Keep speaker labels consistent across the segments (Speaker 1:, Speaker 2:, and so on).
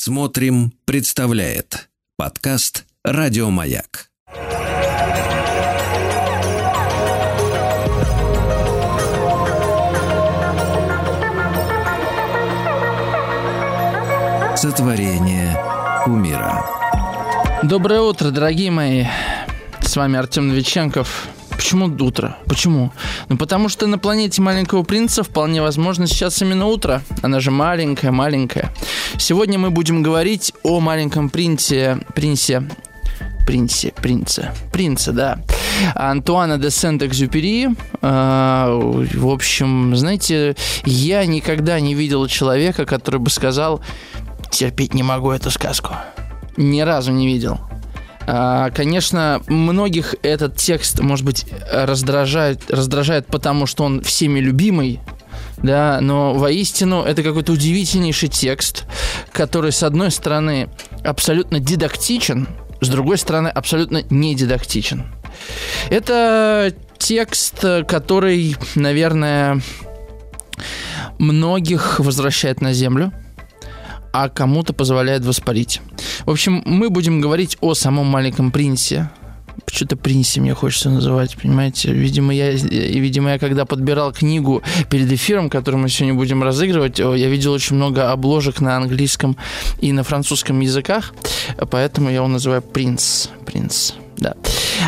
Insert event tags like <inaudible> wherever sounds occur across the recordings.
Speaker 1: Смотрим, представляет подкаст Радиомаяк. Сотворение умира.
Speaker 2: Доброе утро, дорогие мои. С вами Артем Новиченков. Почему утро? Почему? Ну, потому что на планете Маленького Принца вполне возможно сейчас именно утро. Она же маленькая, маленькая. Сегодня мы будем говорить о Маленьком Принце, Принце, Принце, Принце, Принце, да. Антуана де Сент-Экзюпери. Э, в общем, знаете, я никогда не видел человека, который бы сказал, терпеть не могу эту сказку. Ни разу не видел. А, конечно, многих этот текст, может быть, раздражает, раздражает потому, что он всеми любимый, да, но воистину это какой-то удивительнейший текст, который, с одной стороны, абсолютно дидактичен, с другой стороны, абсолютно не дидактичен. Это текст, который, наверное, многих возвращает на землю – а кому-то позволяет воспарить. В общем, мы будем говорить о самом маленьком принце. Что-то принце мне хочется называть, понимаете? Видимо я, видимо, я когда подбирал книгу перед эфиром, которую мы сегодня будем разыгрывать, я видел очень много обложек на английском и на французском языках, поэтому я его называю принц. Принц да.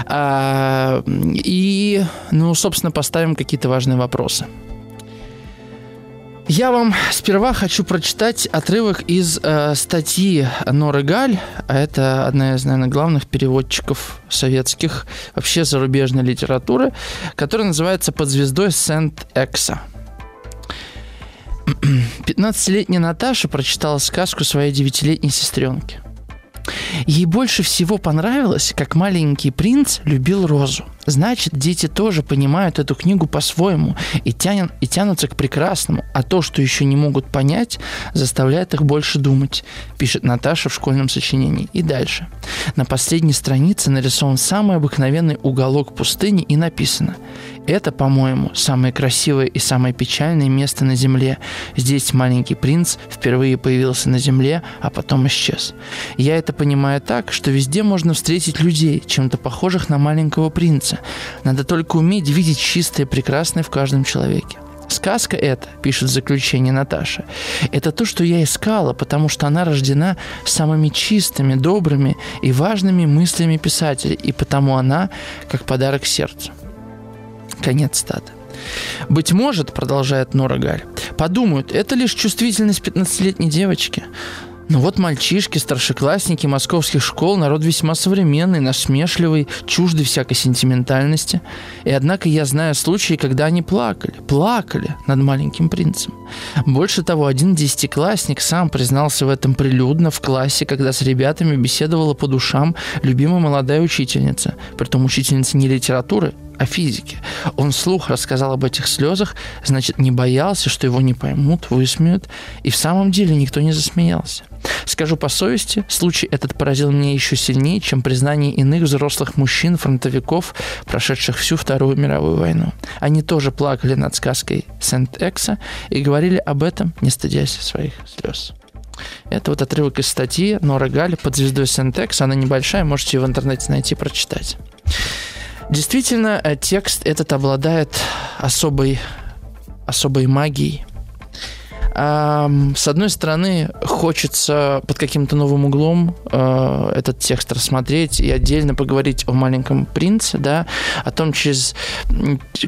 Speaker 2: А, и, ну, собственно, поставим какие-то важные вопросы. Я вам сперва хочу прочитать отрывок из э, статьи Норы Галь, а это одна из, наверное, главных переводчиков советских, вообще зарубежной литературы, которая называется «Под звездой Сент-Экса». <clears throat> 15-летняя Наташа прочитала сказку своей девятилетней сестренке – Ей больше всего понравилось, как маленький принц любил розу. Значит, дети тоже понимают эту книгу по-своему и, тянут, и тянутся к прекрасному, а то, что еще не могут понять, заставляет их больше думать, пишет Наташа в школьном сочинении. И дальше. На последней странице нарисован самый обыкновенный уголок пустыни и написано это, по-моему, самое красивое и самое печальное место на Земле. Здесь маленький принц впервые появился на Земле, а потом исчез. Я это понимаю так, что везде можно встретить людей, чем-то похожих на маленького принца. Надо только уметь видеть чистое и прекрасное в каждом человеке. Сказка эта, пишет в заключении Наташа, это то, что я искала, потому что она рождена самыми чистыми, добрыми и важными мыслями писателя, и потому она как подарок сердцу. Конец стата. Быть может, продолжает Нора Галь, подумают, это лишь чувствительность 15-летней девочки. Но вот мальчишки, старшеклассники московских школ, народ весьма современный, насмешливый, чуждый всякой сентиментальности. И однако я знаю случаи, когда они плакали, плакали над маленьким принцем. Больше того, один десятиклассник сам признался в этом прилюдно в классе, когда с ребятами беседовала по душам любимая молодая учительница. Притом учительница не литературы, о физике. Он вслух рассказал об этих слезах, значит, не боялся, что его не поймут, высмеют. И в самом деле никто не засмеялся. Скажу по совести, случай этот поразил меня еще сильнее, чем признание иных взрослых мужчин, фронтовиков, прошедших всю Вторую мировую войну. Они тоже плакали над сказкой Сент-Экса и говорили об этом, не стыдясь своих слез. Это вот отрывок из статьи Нора Галь под звездой Сентекс. Она небольшая, можете ее в интернете найти, прочитать. Действительно, э, текст этот обладает особой, особой магией. С одной стороны, хочется под каким-то новым углом э, этот текст рассмотреть и отдельно поговорить о маленьком принце, да, о том, через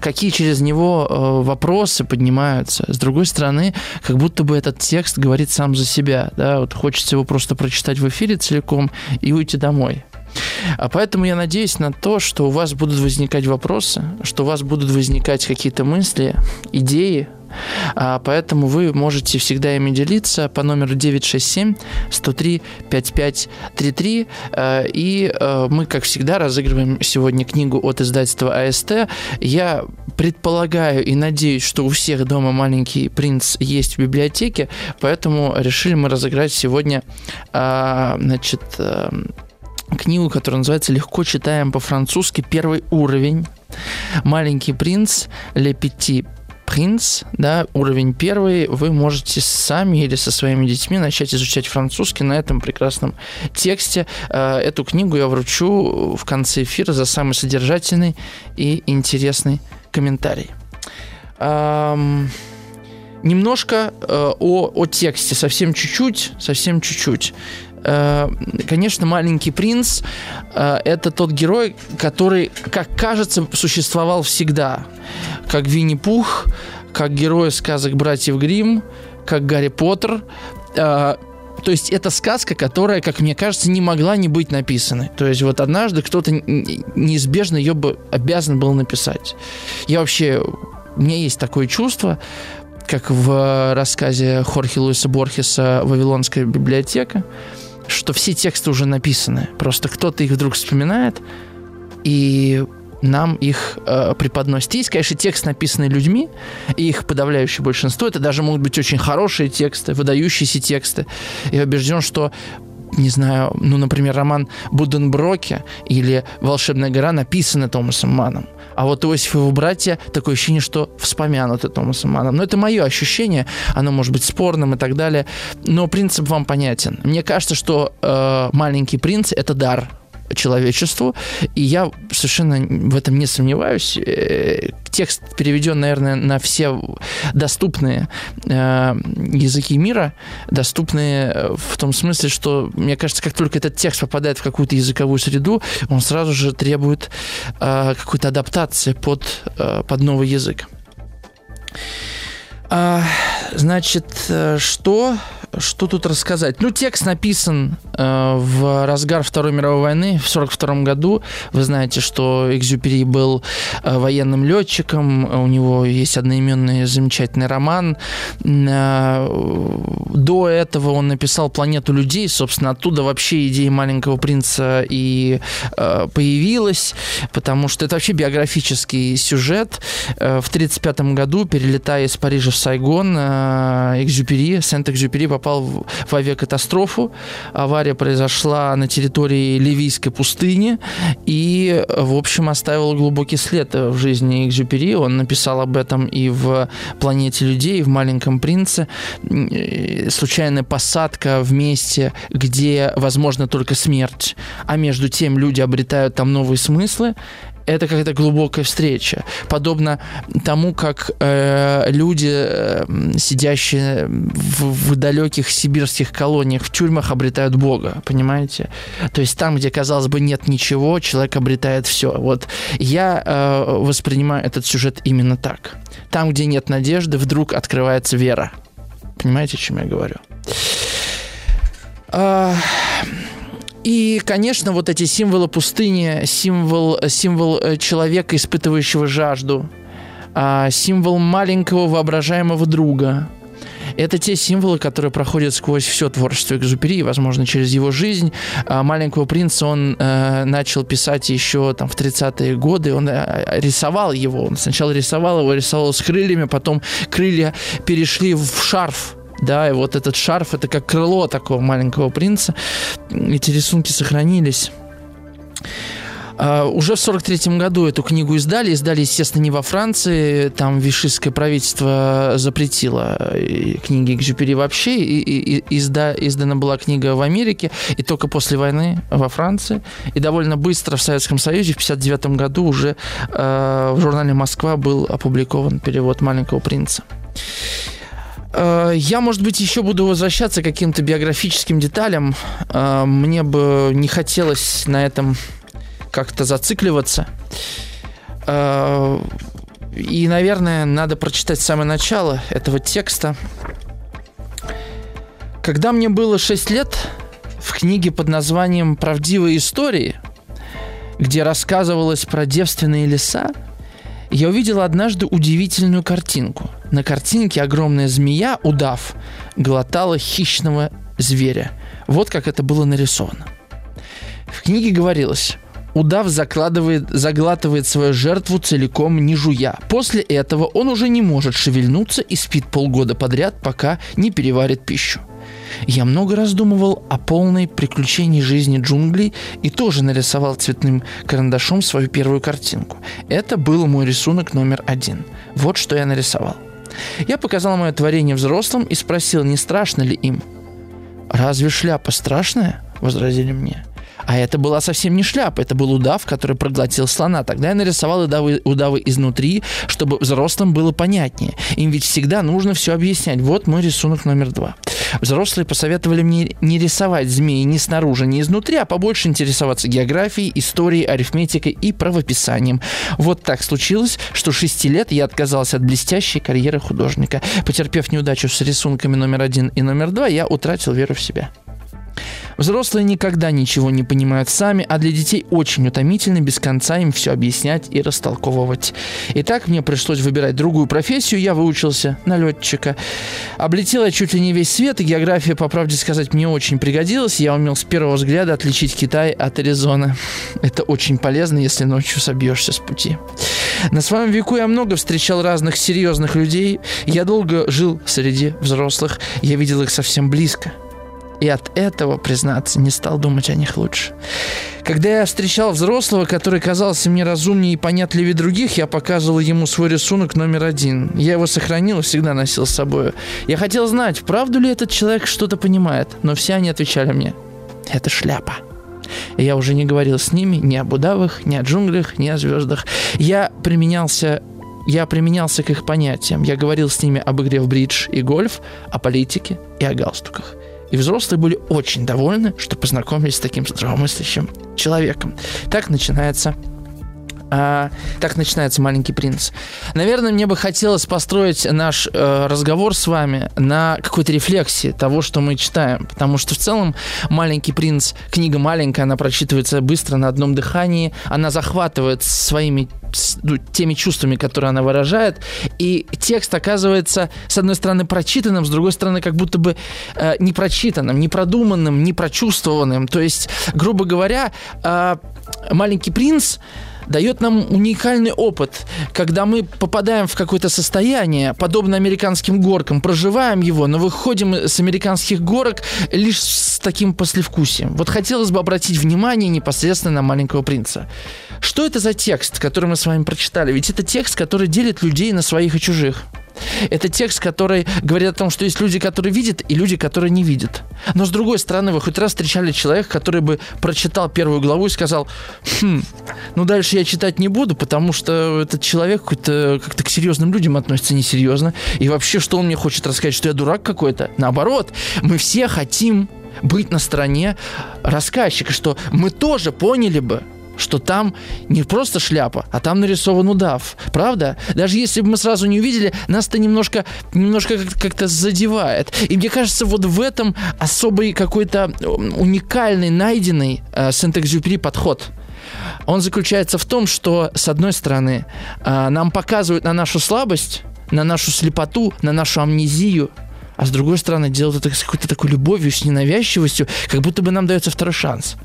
Speaker 2: какие через него э, вопросы поднимаются. С другой стороны, как будто бы этот текст говорит сам за себя, да, вот хочется его просто прочитать в эфире целиком и уйти домой. А поэтому я надеюсь на то, что у вас будут возникать вопросы, что у вас будут возникать какие-то мысли, идеи, а поэтому вы можете всегда ими делиться по номеру 967 103 5533. И э, мы, как всегда, разыгрываем сегодня книгу от издательства АСТ. Я предполагаю и надеюсь, что у всех дома маленький принц есть в библиотеке, поэтому решили мы разыграть сегодня а, значит, э, книгу, которая называется «Легко читаем по-французски. Первый уровень». «Маленький принц. Ле Пяти принц, да, уровень первый, вы можете сами или со своими детьми начать изучать французский на этом прекрасном тексте. Э, эту книгу я вручу в конце эфира за самый содержательный и интересный комментарий. Немножко э, о, о тексте, совсем чуть-чуть, совсем чуть-чуть. Э, конечно, маленький принц э, это тот герой, который, как кажется, существовал всегда. Как Винни-Пух, как герой сказок братьев Гримм, как Гарри Поттер. Э, то есть это сказка, которая, как мне кажется, не могла не быть написанной. То есть вот однажды кто-то неизбежно ее бы обязан был написать. Я вообще... У меня есть такое чувство, как в рассказе Хорхе Луиса Борхеса «Вавилонская библиотека», что все тексты уже написаны. Просто кто-то их вдруг вспоминает и нам их э, преподносит. Есть, конечно, текст, написанный людьми, и их подавляющее большинство. Это даже могут быть очень хорошие тексты, выдающиеся тексты. Я убежден, что не знаю, ну, например, роман Буденброке или «Волшебная гора» написаны Томасом Маном. А вот Иосиф и его братья, такое ощущение, что вспомянуты Томасом Маном. Но это мое ощущение, оно может быть спорным и так далее. Но принцип вам понятен. Мне кажется, что э, «Маленький принц» — это дар человечеству, и я совершенно в этом не сомневаюсь. Э, текст переведен, наверное, на все доступные э, языки мира, доступные в том смысле, что, мне кажется, как только этот текст попадает в какую-то языковую среду, он сразу же требует э, какой-то адаптации под, под новый язык. А, значит, что что тут рассказать? Ну, текст написан э, в разгар Второй мировой войны в 1942 году. Вы знаете, что Экзюпери был э, военным летчиком, у него есть одноименный замечательный роман. Э, до этого он написал «Планету людей», собственно, оттуда вообще идея «Маленького принца» и э, появилась, потому что это вообще биографический сюжет. Э, в 1935 году, перелетая из Парижа в Сайгон, э, Экзюпери, Сент-Экзюпери попал в, в авиакатастрофу. Авария произошла на территории Ливийской пустыни и, в общем, оставила глубокий след в жизни Экзюпери. Он написал об этом и в «Планете людей», и в «Маленьком принце». Случайная посадка в месте, где возможно только смерть, а между тем люди обретают там новые смыслы это какая-то глубокая встреча. Подобно тому, как э, люди, э, сидящие в, в далеких сибирских колониях, в тюрьмах, обретают Бога, понимаете? То есть там, где, казалось бы, нет ничего, человек обретает все. Вот я э, воспринимаю этот сюжет именно так. Там, где нет надежды, вдруг открывается вера. Понимаете, о чем я говорю? А, и, конечно, вот эти символы пустыни, символ, символ э, человека, испытывающего жажду, а, символ маленького воображаемого друга. Это те символы, которые проходят сквозь все творчество Экзупери, возможно, через его жизнь. А «Маленького принца» он э, начал писать еще там, в 30-е годы. Он э, рисовал его. Он сначала рисовал его, рисовал с крыльями, потом крылья перешли в шарф да, и вот этот шарф, это как крыло такого маленького принца. Эти рисунки сохранились. Uh, уже в 43 году эту книгу издали. Издали, естественно, не во Франции. Там вишистское правительство запретило э, книги Экзюпери вообще. И, и, и изда, издана была книга в Америке. И только после войны во Франции. И довольно быстро в Советском Союзе в 59 году уже uh, в журнале «Москва» был опубликован перевод «Маленького принца». Э, я, может быть, еще буду возвращаться к каким-то биографическим деталям. Э, мне бы не хотелось на этом как-то зацикливаться. Э, и, наверное, надо прочитать самое начало этого текста. Когда мне было 6 лет, в книге под названием «Правдивые истории», где рассказывалось про девственные леса, я увидел однажды удивительную картинку. На картинке огромная змея, удав, глотала хищного зверя. Вот как это было нарисовано. В книге говорилось, удав закладывает, заглатывает свою жертву целиком не жуя. После этого он уже не может шевельнуться и спит полгода подряд, пока не переварит пищу. Я много раздумывал о полной приключении жизни джунглей и тоже нарисовал цветным карандашом свою первую картинку. Это был мой рисунок номер один. Вот что я нарисовал. Я показал мое творение взрослым и спросил, не страшно ли им. «Разве шляпа страшная?» – возразили мне. А это была совсем не шляпа, это был удав, который проглотил слона. Тогда я нарисовал удавы, удавы изнутри, чтобы взрослым было понятнее. Им ведь всегда нужно все объяснять. Вот мой рисунок номер два. Взрослые посоветовали мне не рисовать змеи ни снаружи, ни изнутри, а побольше интересоваться географией, историей, арифметикой и правописанием. Вот так случилось, что 6 лет я отказался от блестящей карьеры художника. Потерпев неудачу с рисунками номер один и номер два, я утратил веру в себя. Взрослые никогда ничего не понимают сами, а для детей очень утомительно без конца им все объяснять и растолковывать. Итак, мне пришлось выбирать другую профессию, я выучился на летчика. Облетела чуть ли не весь свет, и география, по правде сказать, мне очень пригодилась. Я умел с первого взгляда отличить Китай от Аризоны. Это очень полезно, если ночью собьешься с пути. На своем веку я много встречал разных серьезных людей. Я долго жил среди взрослых. Я видел их совсем близко и от этого, признаться, не стал думать о них лучше. Когда я встречал взрослого, который казался мне разумнее и понятливее других, я показывал ему свой рисунок номер один. Я его сохранил и всегда носил с собой. Я хотел знать, правду ли этот человек что-то понимает, но все они отвечали мне, это шляпа. И я уже не говорил с ними ни об удавах, ни о джунглях, ни о звездах. Я применялся я применялся к их понятиям. Я говорил с ними об игре в бридж и гольф, о политике и о галстуках. И взрослые были очень довольны, что познакомились с таким здравомыслящим человеком. Так начинается а, так начинается «Маленький принц». Наверное, мне бы хотелось построить наш э, разговор с вами на какой-то рефлексии того, что мы читаем. Потому что в целом «Маленький принц» книга маленькая, она прочитывается быстро на одном дыхании, она захватывает своими ну, теми чувствами, которые она выражает. И текст оказывается, с одной стороны, прочитанным, с другой стороны, как будто бы э, не прочитанным, не продуманным, не прочувствованным. То есть, грубо говоря, э, «Маленький принц» дает нам уникальный опыт, когда мы попадаем в какое-то состояние, подобно американским горкам, проживаем его, но выходим с американских горок лишь с таким послевкусием. Вот хотелось бы обратить внимание непосредственно на маленького принца. Что это за текст, который мы с вами прочитали? Ведь это текст, который делит людей на своих и чужих. Это текст, который говорит о том, что есть люди, которые видят, и люди, которые не видят. Но с другой стороны, вы хоть раз встречали человека, который бы прочитал первую главу и сказал, хм, ну дальше я читать не буду, потому что этот человек какой-то как-то к серьезным людям относится несерьезно. И вообще, что он мне хочет рассказать, что я дурак какой-то? Наоборот, мы все хотим быть на стороне рассказчика, что мы тоже поняли бы, что там не просто шляпа, а там нарисован удав. Правда? Даже если бы мы сразу не увидели, нас это немножко, немножко как-то задевает. И мне кажется, вот в этом особый какой-то уникальный, найденный э, Сент-Экзюпери подход. Он заключается в том, что, с одной стороны, э, нам показывают на нашу слабость, на нашу слепоту, на нашу амнезию, а с другой стороны, делают это с какой-то такой любовью, с ненавязчивостью, как будто бы нам дается второй шанс.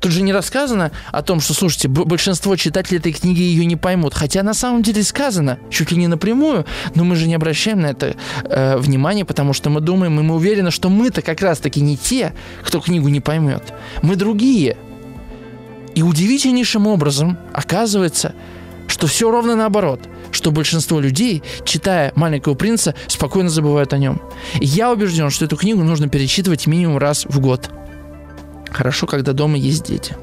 Speaker 2: Тут же не рассказано о том, что, слушайте, большинство читателей этой книги ее не поймут. Хотя на самом деле сказано, чуть ли не напрямую, но мы же не обращаем на это э, внимания, потому что мы думаем, и мы уверены, что мы-то как раз-таки не те, кто книгу не поймет. Мы другие. И удивительнейшим образом оказывается, что все ровно наоборот что большинство людей, читая «Маленького принца», спокойно забывают о нем. И я убежден, что эту книгу нужно перечитывать минимум раз в год. Хорошо, когда дома есть дети.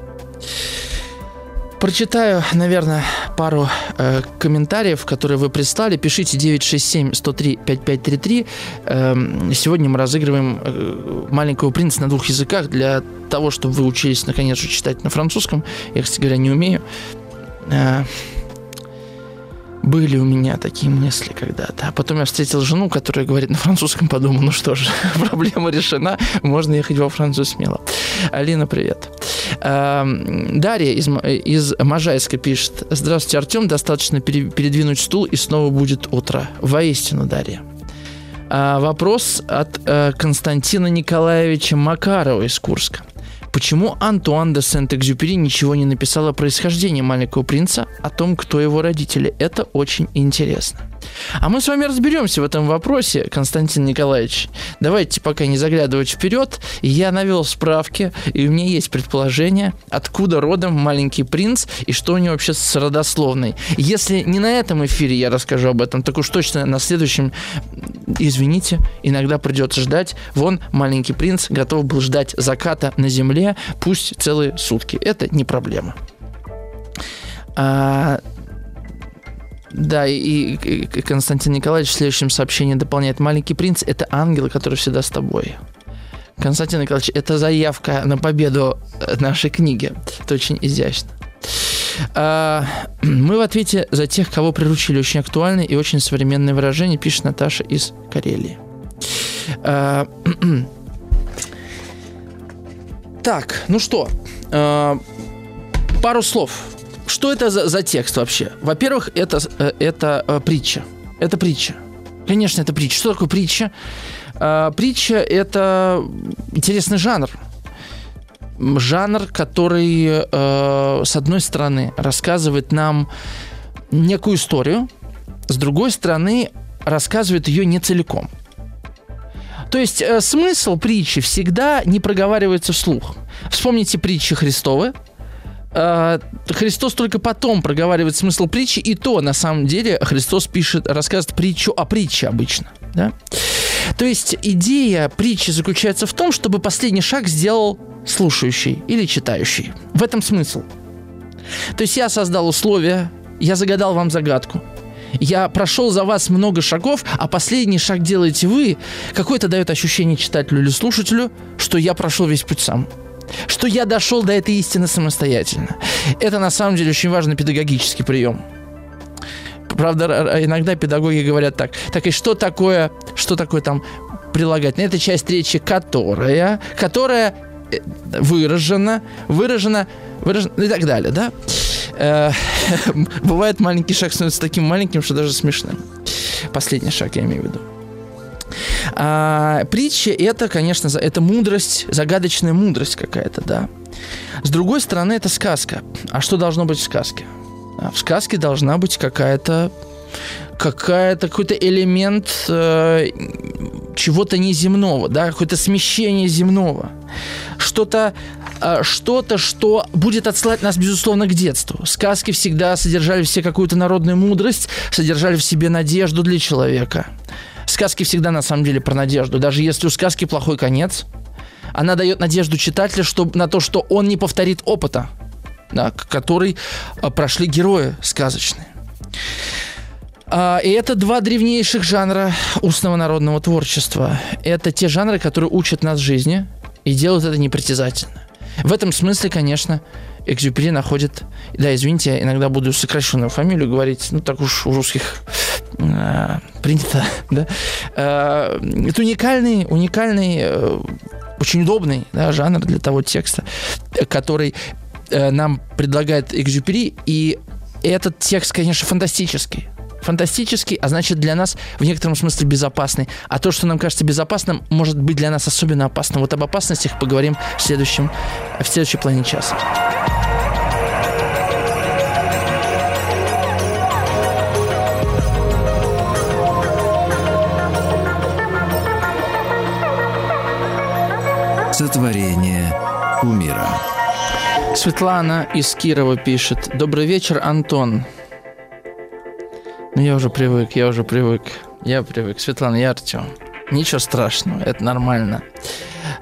Speaker 2: Прочитаю, наверное, пару э, комментариев, которые вы прислали. Пишите 967-103-5533. Э, сегодня мы разыгрываем э, «Маленького принца» на двух языках для того, чтобы вы учились, наконец, читать на французском. Я, кстати говоря, не умею. Э, были у меня такие мысли когда-то. А потом я встретил жену, которая говорит на французском, подумал, ну что же, <laughs> проблема решена, можно ехать во Францию смело. Алина, привет. Дарья из, из Можайска пишет. Здравствуйте, Артем. Достаточно передвинуть стул, и снова будет утро. Воистину, Дарья. А, вопрос от э, Константина Николаевича Макарова из Курска. Почему Антуан де Сент-Экзюпери ничего не написал о происхождении маленького принца, о том, кто его родители? Это очень интересно. А мы с вами разберемся в этом вопросе, Константин Николаевич. Давайте пока не заглядывать вперед. Я навел справки, и у меня есть предположение, откуда родом маленький принц и что у него вообще с родословной. Если не на этом эфире я расскажу об этом, так уж точно на следующем, извините, иногда придется ждать. Вон маленький принц готов был ждать заката на земле, пусть целые сутки. Это не проблема. А, да, и, и Константин Николаевич в следующем сообщении дополняет. Маленький принц – это ангел, который всегда с тобой. Константин Николаевич, это заявка на победу нашей книги. Это очень изящно. А, <clears throat> мы в ответе за тех, кого приручили очень актуальные и очень современные выражения, пишет Наташа из Карелии. А, <clears throat> так, ну что, а, пару слов что это за, за текст вообще? Во-первых, это, э, это э, притча. Это притча. Конечно, это притча. Что такое притча? Э, притча – это интересный жанр. Жанр, который, с одной стороны, рассказывает нам некую историю, с другой стороны, рассказывает ее не целиком. То есть э, смысл притчи всегда не проговаривается вслух. Вспомните притчи Христовы – Христос только потом проговаривает смысл притчи, и то, на самом деле, Христос пишет, рассказывает притчу о притче обычно. Да? То есть идея притчи заключается в том, чтобы последний шаг сделал слушающий или читающий. В этом смысл. То есть я создал условия, я загадал вам загадку. Я прошел за вас много шагов, а последний шаг делаете вы. Какое-то дает ощущение читателю или слушателю, что я прошел весь путь сам что я дошел до этой истины самостоятельно. Это на самом деле очень важный педагогический прием. Правда, иногда педагоги говорят так. Так и что такое, что такое там прилагательное? Это часть речи, которая, которая э, выражена, выражена, выражена и так далее, да? Э, <laughs> бывает маленький шаг становится таким маленьким, что даже смешным. Последний шаг я имею в виду. А, притча это, конечно, это мудрость, загадочная мудрость какая-то, да. С другой стороны, это сказка. А что должно быть в сказке? А в сказке должна быть какая-то какая-то какой-то элемент э, чего-то неземного, да, какое-то смещение земного, что-то э, что-то, что будет отсылать нас, безусловно, к детству. Сказки всегда содержали все какую-то народную мудрость, содержали в себе надежду для человека сказки всегда на самом деле про надежду. Даже если у сказки плохой конец, она дает надежду читателя что, на то, что он не повторит опыта, да, который а, прошли герои сказочные. А, и это два древнейших жанра устного народного творчества. Это те жанры, которые учат нас жизни и делают это непритязательно. В этом смысле, конечно, Экзюпери находит... Да, извините, я иногда буду сокращенную фамилию говорить, ну так уж у русских принято, <laughs> да. Э, это уникальный, уникальный, э, очень удобный да, жанр для того текста, который э, нам предлагает Экзюпери, и этот текст, конечно, фантастический фантастический, а значит для нас в некотором смысле безопасный. А то, что нам кажется безопасным, может быть для нас особенно опасным. Вот об опасностях поговорим в следующем, в следующей плане часа.
Speaker 1: Сотворение умира.
Speaker 2: Светлана из Кирова пишет. Добрый вечер, Антон. Ну, я уже привык, я уже привык. Я привык. Светлана, я Артем. Ничего страшного, это нормально.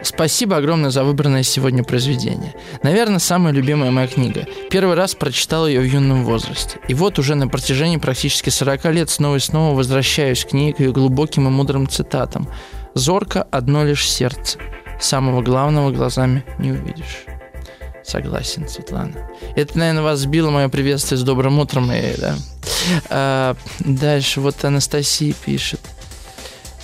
Speaker 2: Спасибо огромное за выбранное сегодня произведение. Наверное, самая любимая моя книга. Первый раз прочитал ее в юном возрасте. И вот уже на протяжении практически 40 лет снова и снова возвращаюсь к ней, к ее глубоким и мудрым цитатам. «Зорко одно лишь сердце. Самого главного глазами не увидишь». Согласен, Светлана. Это, наверное, вас сбило мое приветствие с добрым утром. И, да. а, дальше вот Анастасия пишет.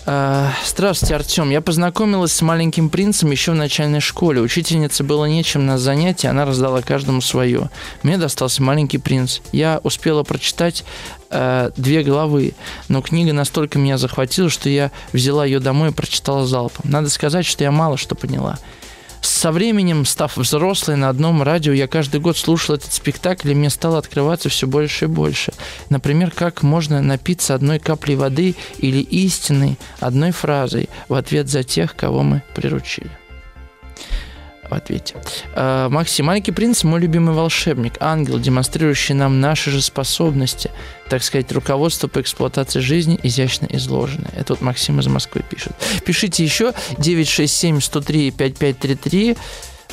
Speaker 2: А, Здравствуйте, Артем. Я познакомилась с маленьким принцем еще в начальной школе. Учительнице было нечем на занятии, она раздала каждому свое. Мне достался маленький принц. Я успела прочитать э, две главы, но книга настолько меня захватила, что я взяла ее домой и прочитала залпом. Надо сказать, что я мало что поняла. Со временем, став взрослой на одном радио, я каждый год слушал этот спектакль, и мне стало открываться все больше и больше. Например, как можно напиться одной каплей воды или истиной одной фразой в ответ за тех, кого мы приручили в ответе. А, Максим, маленький принц, мой любимый волшебник, ангел, демонстрирующий нам наши же способности, так сказать, руководство по эксплуатации жизни изящно изложено. Это вот Максим из Москвы пишет. Пишите еще 967-103-5533.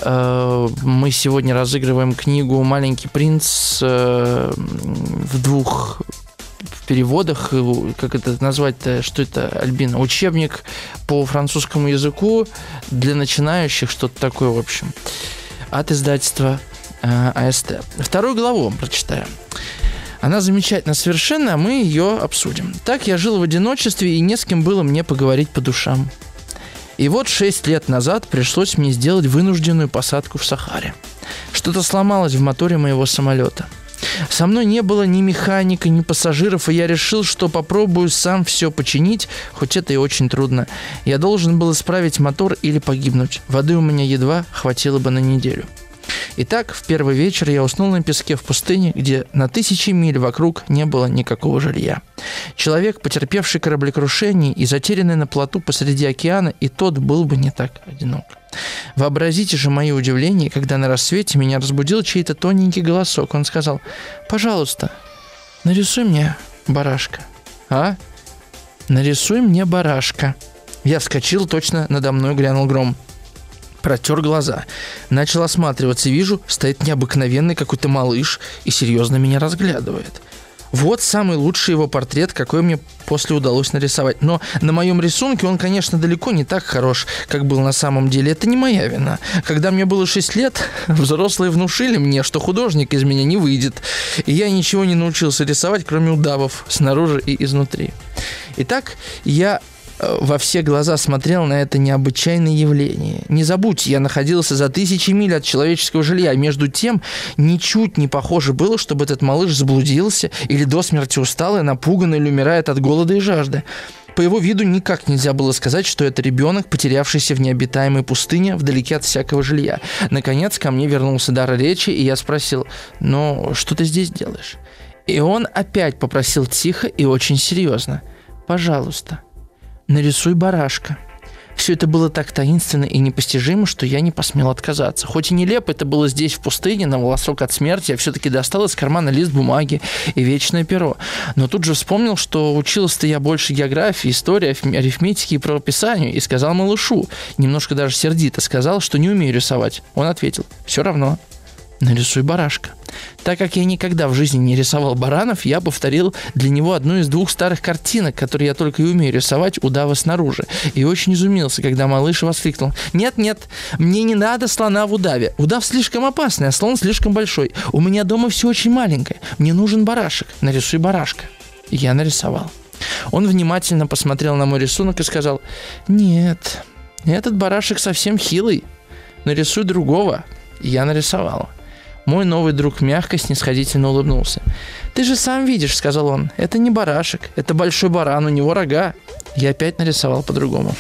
Speaker 2: А, мы сегодня разыгрываем книгу «Маленький принц» э, в двух переводах, как это назвать-то, что это, Альбина, учебник по французскому языку для начинающих, что-то такое, в общем, от издательства э, АСТ. Вторую главу прочитаю. Она замечательна совершенно, а мы ее обсудим. Так я жил в одиночестве, и не с кем было мне поговорить по душам. И вот шесть лет назад пришлось мне сделать вынужденную посадку в Сахаре. Что-то сломалось в моторе моего самолета – со мной не было ни механика, ни пассажиров, и я решил, что попробую сам все починить, хоть это и очень трудно. Я должен был исправить мотор или погибнуть. Воды у меня едва хватило бы на неделю. Итак, в первый вечер я уснул на песке в пустыне, где на тысячи миль вокруг не было никакого жилья. Человек, потерпевший кораблекрушение и затерянный на плоту посреди океана, и тот был бы не так одинок. Вообразите же мое удивление, когда на рассвете меня разбудил чей-то тоненький голосок. Он сказал, пожалуйста, нарисуй мне барашка. А? Нарисуй мне барашка. Я вскочил, точно надо мной глянул гром. Протер глаза. Начал осматриваться. Вижу, стоит необыкновенный какой-то малыш и серьезно меня разглядывает. Вот самый лучший его портрет, какой мне после удалось нарисовать. Но на моем рисунке он, конечно, далеко не так хорош, как был на самом деле. Это не моя вина. Когда мне было 6 лет, <laughs> взрослые внушили мне, что художник из меня не выйдет. И я ничего не научился рисовать, кроме удавов снаружи и изнутри. Итак, я во все глаза смотрел на это необычайное явление. Не забудьте, я находился за тысячи миль от человеческого жилья. Между тем, ничуть не похоже было, чтобы этот малыш заблудился или до смерти устал и напуган или умирает от голода и жажды. По его виду никак нельзя было сказать, что это ребенок, потерявшийся в необитаемой пустыне, вдалеке от всякого жилья. Наконец, ко мне вернулся дар речи, и я спросил, «Ну, что ты здесь делаешь?» И он опять попросил тихо и очень серьезно, «Пожалуйста, нарисуй барашка. Все это было так таинственно и непостижимо, что я не посмел отказаться. Хоть и нелепо это было здесь, в пустыне, на волосок от смерти, я все-таки достал из кармана лист бумаги и вечное перо. Но тут же вспомнил, что учился-то я больше географии, истории, арифметики и правописанию, и сказал малышу, немножко даже сердито сказал, что не умею рисовать. Он ответил, все равно, нарисуй барашка. Так как я никогда в жизни не рисовал баранов, я повторил для него одну из двух старых картинок, которые я только и умею рисовать удава снаружи. И очень изумился, когда малыш воскликнул. «Нет-нет, мне не надо слона в удаве. Удав слишком опасный, а слон слишком большой. У меня дома все очень маленькое. Мне нужен барашек. Нарисуй барашка». Я нарисовал. Он внимательно посмотрел на мой рисунок и сказал, «Нет, этот барашек совсем хилый. Нарисуй другого». Я нарисовал. Мой новый друг мягко, снисходительно улыбнулся. «Ты же сам видишь», — сказал он, — «это не барашек, это большой баран, у него рога». Я опять нарисовал по-другому.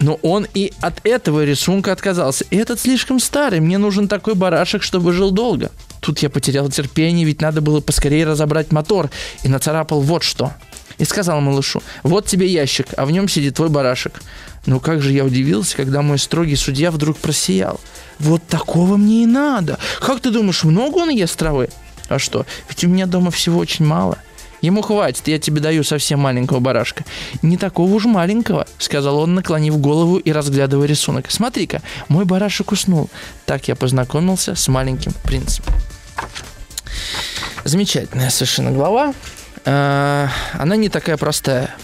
Speaker 2: Но он и от этого рисунка отказался. Этот слишком старый, мне нужен такой барашек, чтобы жил долго. Тут я потерял терпение, ведь надо было поскорее разобрать мотор, и нацарапал вот что. И сказал малышу, вот тебе ящик, а в нем сидит твой барашек. Но как же я удивился, когда мой строгий судья вдруг просиял. Вот такого мне и надо. Как ты думаешь, много он ест травы? А что, ведь у меня дома всего очень мало. Ему хватит, я тебе даю совсем маленького барашка. Не такого уж маленького, сказал он, наклонив голову и разглядывая рисунок. Смотри-ка, мой барашек уснул. Так я познакомился с маленьким принцем. Замечательная совершенно глава. А, она не такая простая.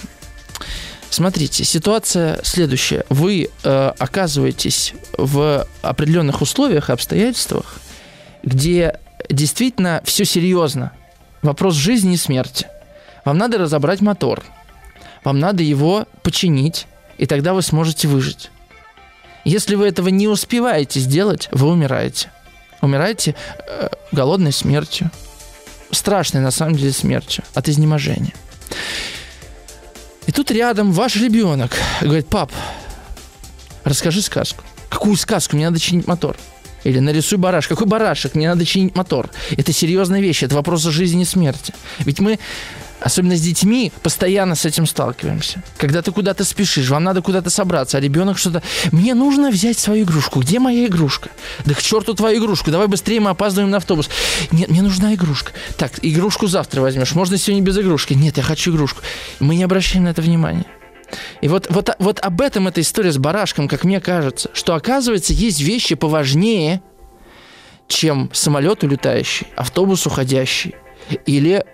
Speaker 2: Смотрите, ситуация следующая. Вы э, оказываетесь в определенных условиях обстоятельствах, где действительно все серьезно. Вопрос жизни и смерти. Вам надо разобрать мотор. Вам надо его починить, и тогда вы сможете выжить. Если вы этого не успеваете сделать, вы умираете. Умираете э, голодной смертью. Страшной на самом деле смертью от изнеможения. И тут рядом ваш ребенок говорит, пап, расскажи сказку. Какую сказку? Мне надо чинить мотор. Или нарисуй барашек. Какой барашек? Мне надо чинить мотор. Это серьезная вещь. Это вопрос о жизни и смерти. Ведь мы особенно с детьми, постоянно с этим сталкиваемся. Когда ты куда-то спешишь, вам надо куда-то собраться, а ребенок что-то... Мне нужно взять свою игрушку. Где моя игрушка? Да к черту твою игрушку. Давай быстрее, мы опаздываем на автобус. Нет, мне нужна игрушка. Так, игрушку завтра возьмешь. Можно сегодня без игрушки. Нет, я хочу игрушку. Мы не обращаем на это внимания. И вот, вот, вот об этом эта история с барашком, как мне кажется, что оказывается есть вещи поважнее, чем самолет улетающий, автобус уходящий или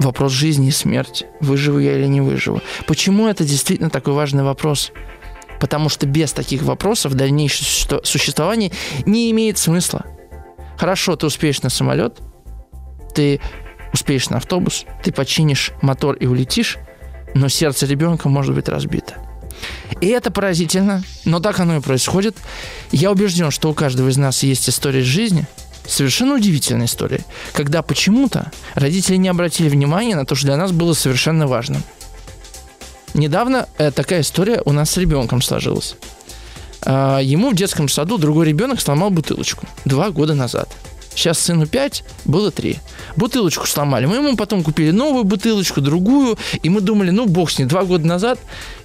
Speaker 2: вопрос жизни и смерти. Выживу я или не выживу. Почему это действительно такой важный вопрос? Потому что без таких вопросов дальнейшее существование не имеет смысла. Хорошо, ты успеешь на самолет, ты успеешь на автобус, ты починишь мотор и улетишь, но сердце ребенка может быть разбито. И это поразительно, но так оно и происходит. Я убежден, что у каждого из нас есть история жизни, совершенно удивительная история, когда почему-то родители не обратили внимания на то, что для нас было совершенно важным. Недавно э, такая история у нас с ребенком сложилась. Э, ему в детском саду другой ребенок сломал бутылочку два года назад. Сейчас сыну 5, было 3. Бутылочку сломали. Мы ему потом купили новую бутылочку, другую. И мы думали, ну, бог с ней, два года назад.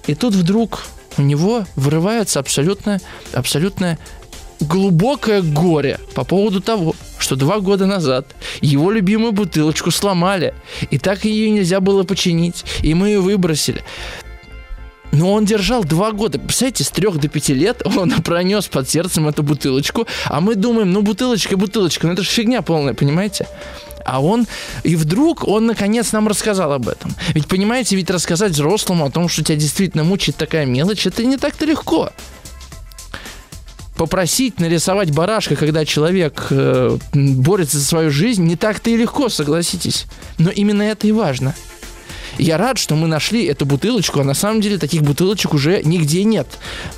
Speaker 2: И тут вдруг у него вырывается абсолютное, абсолютное глубокое горе по поводу того, что два года назад его любимую бутылочку сломали, и так ее нельзя было починить, и мы ее выбросили. Но он держал два года. Представляете, с трех до пяти лет он <laughs> пронес под сердцем эту бутылочку, а мы думаем, ну бутылочка, бутылочка, ну это же фигня полная, понимаете? А он, и вдруг он наконец нам рассказал об этом. Ведь понимаете, ведь рассказать взрослому о том, что тебя действительно мучает такая мелочь, это не так-то легко попросить нарисовать барашка, когда человек э, борется за свою жизнь, не так-то и легко, согласитесь. Но именно это и важно. Я рад, что мы нашли эту бутылочку, а на самом деле таких бутылочек уже нигде нет.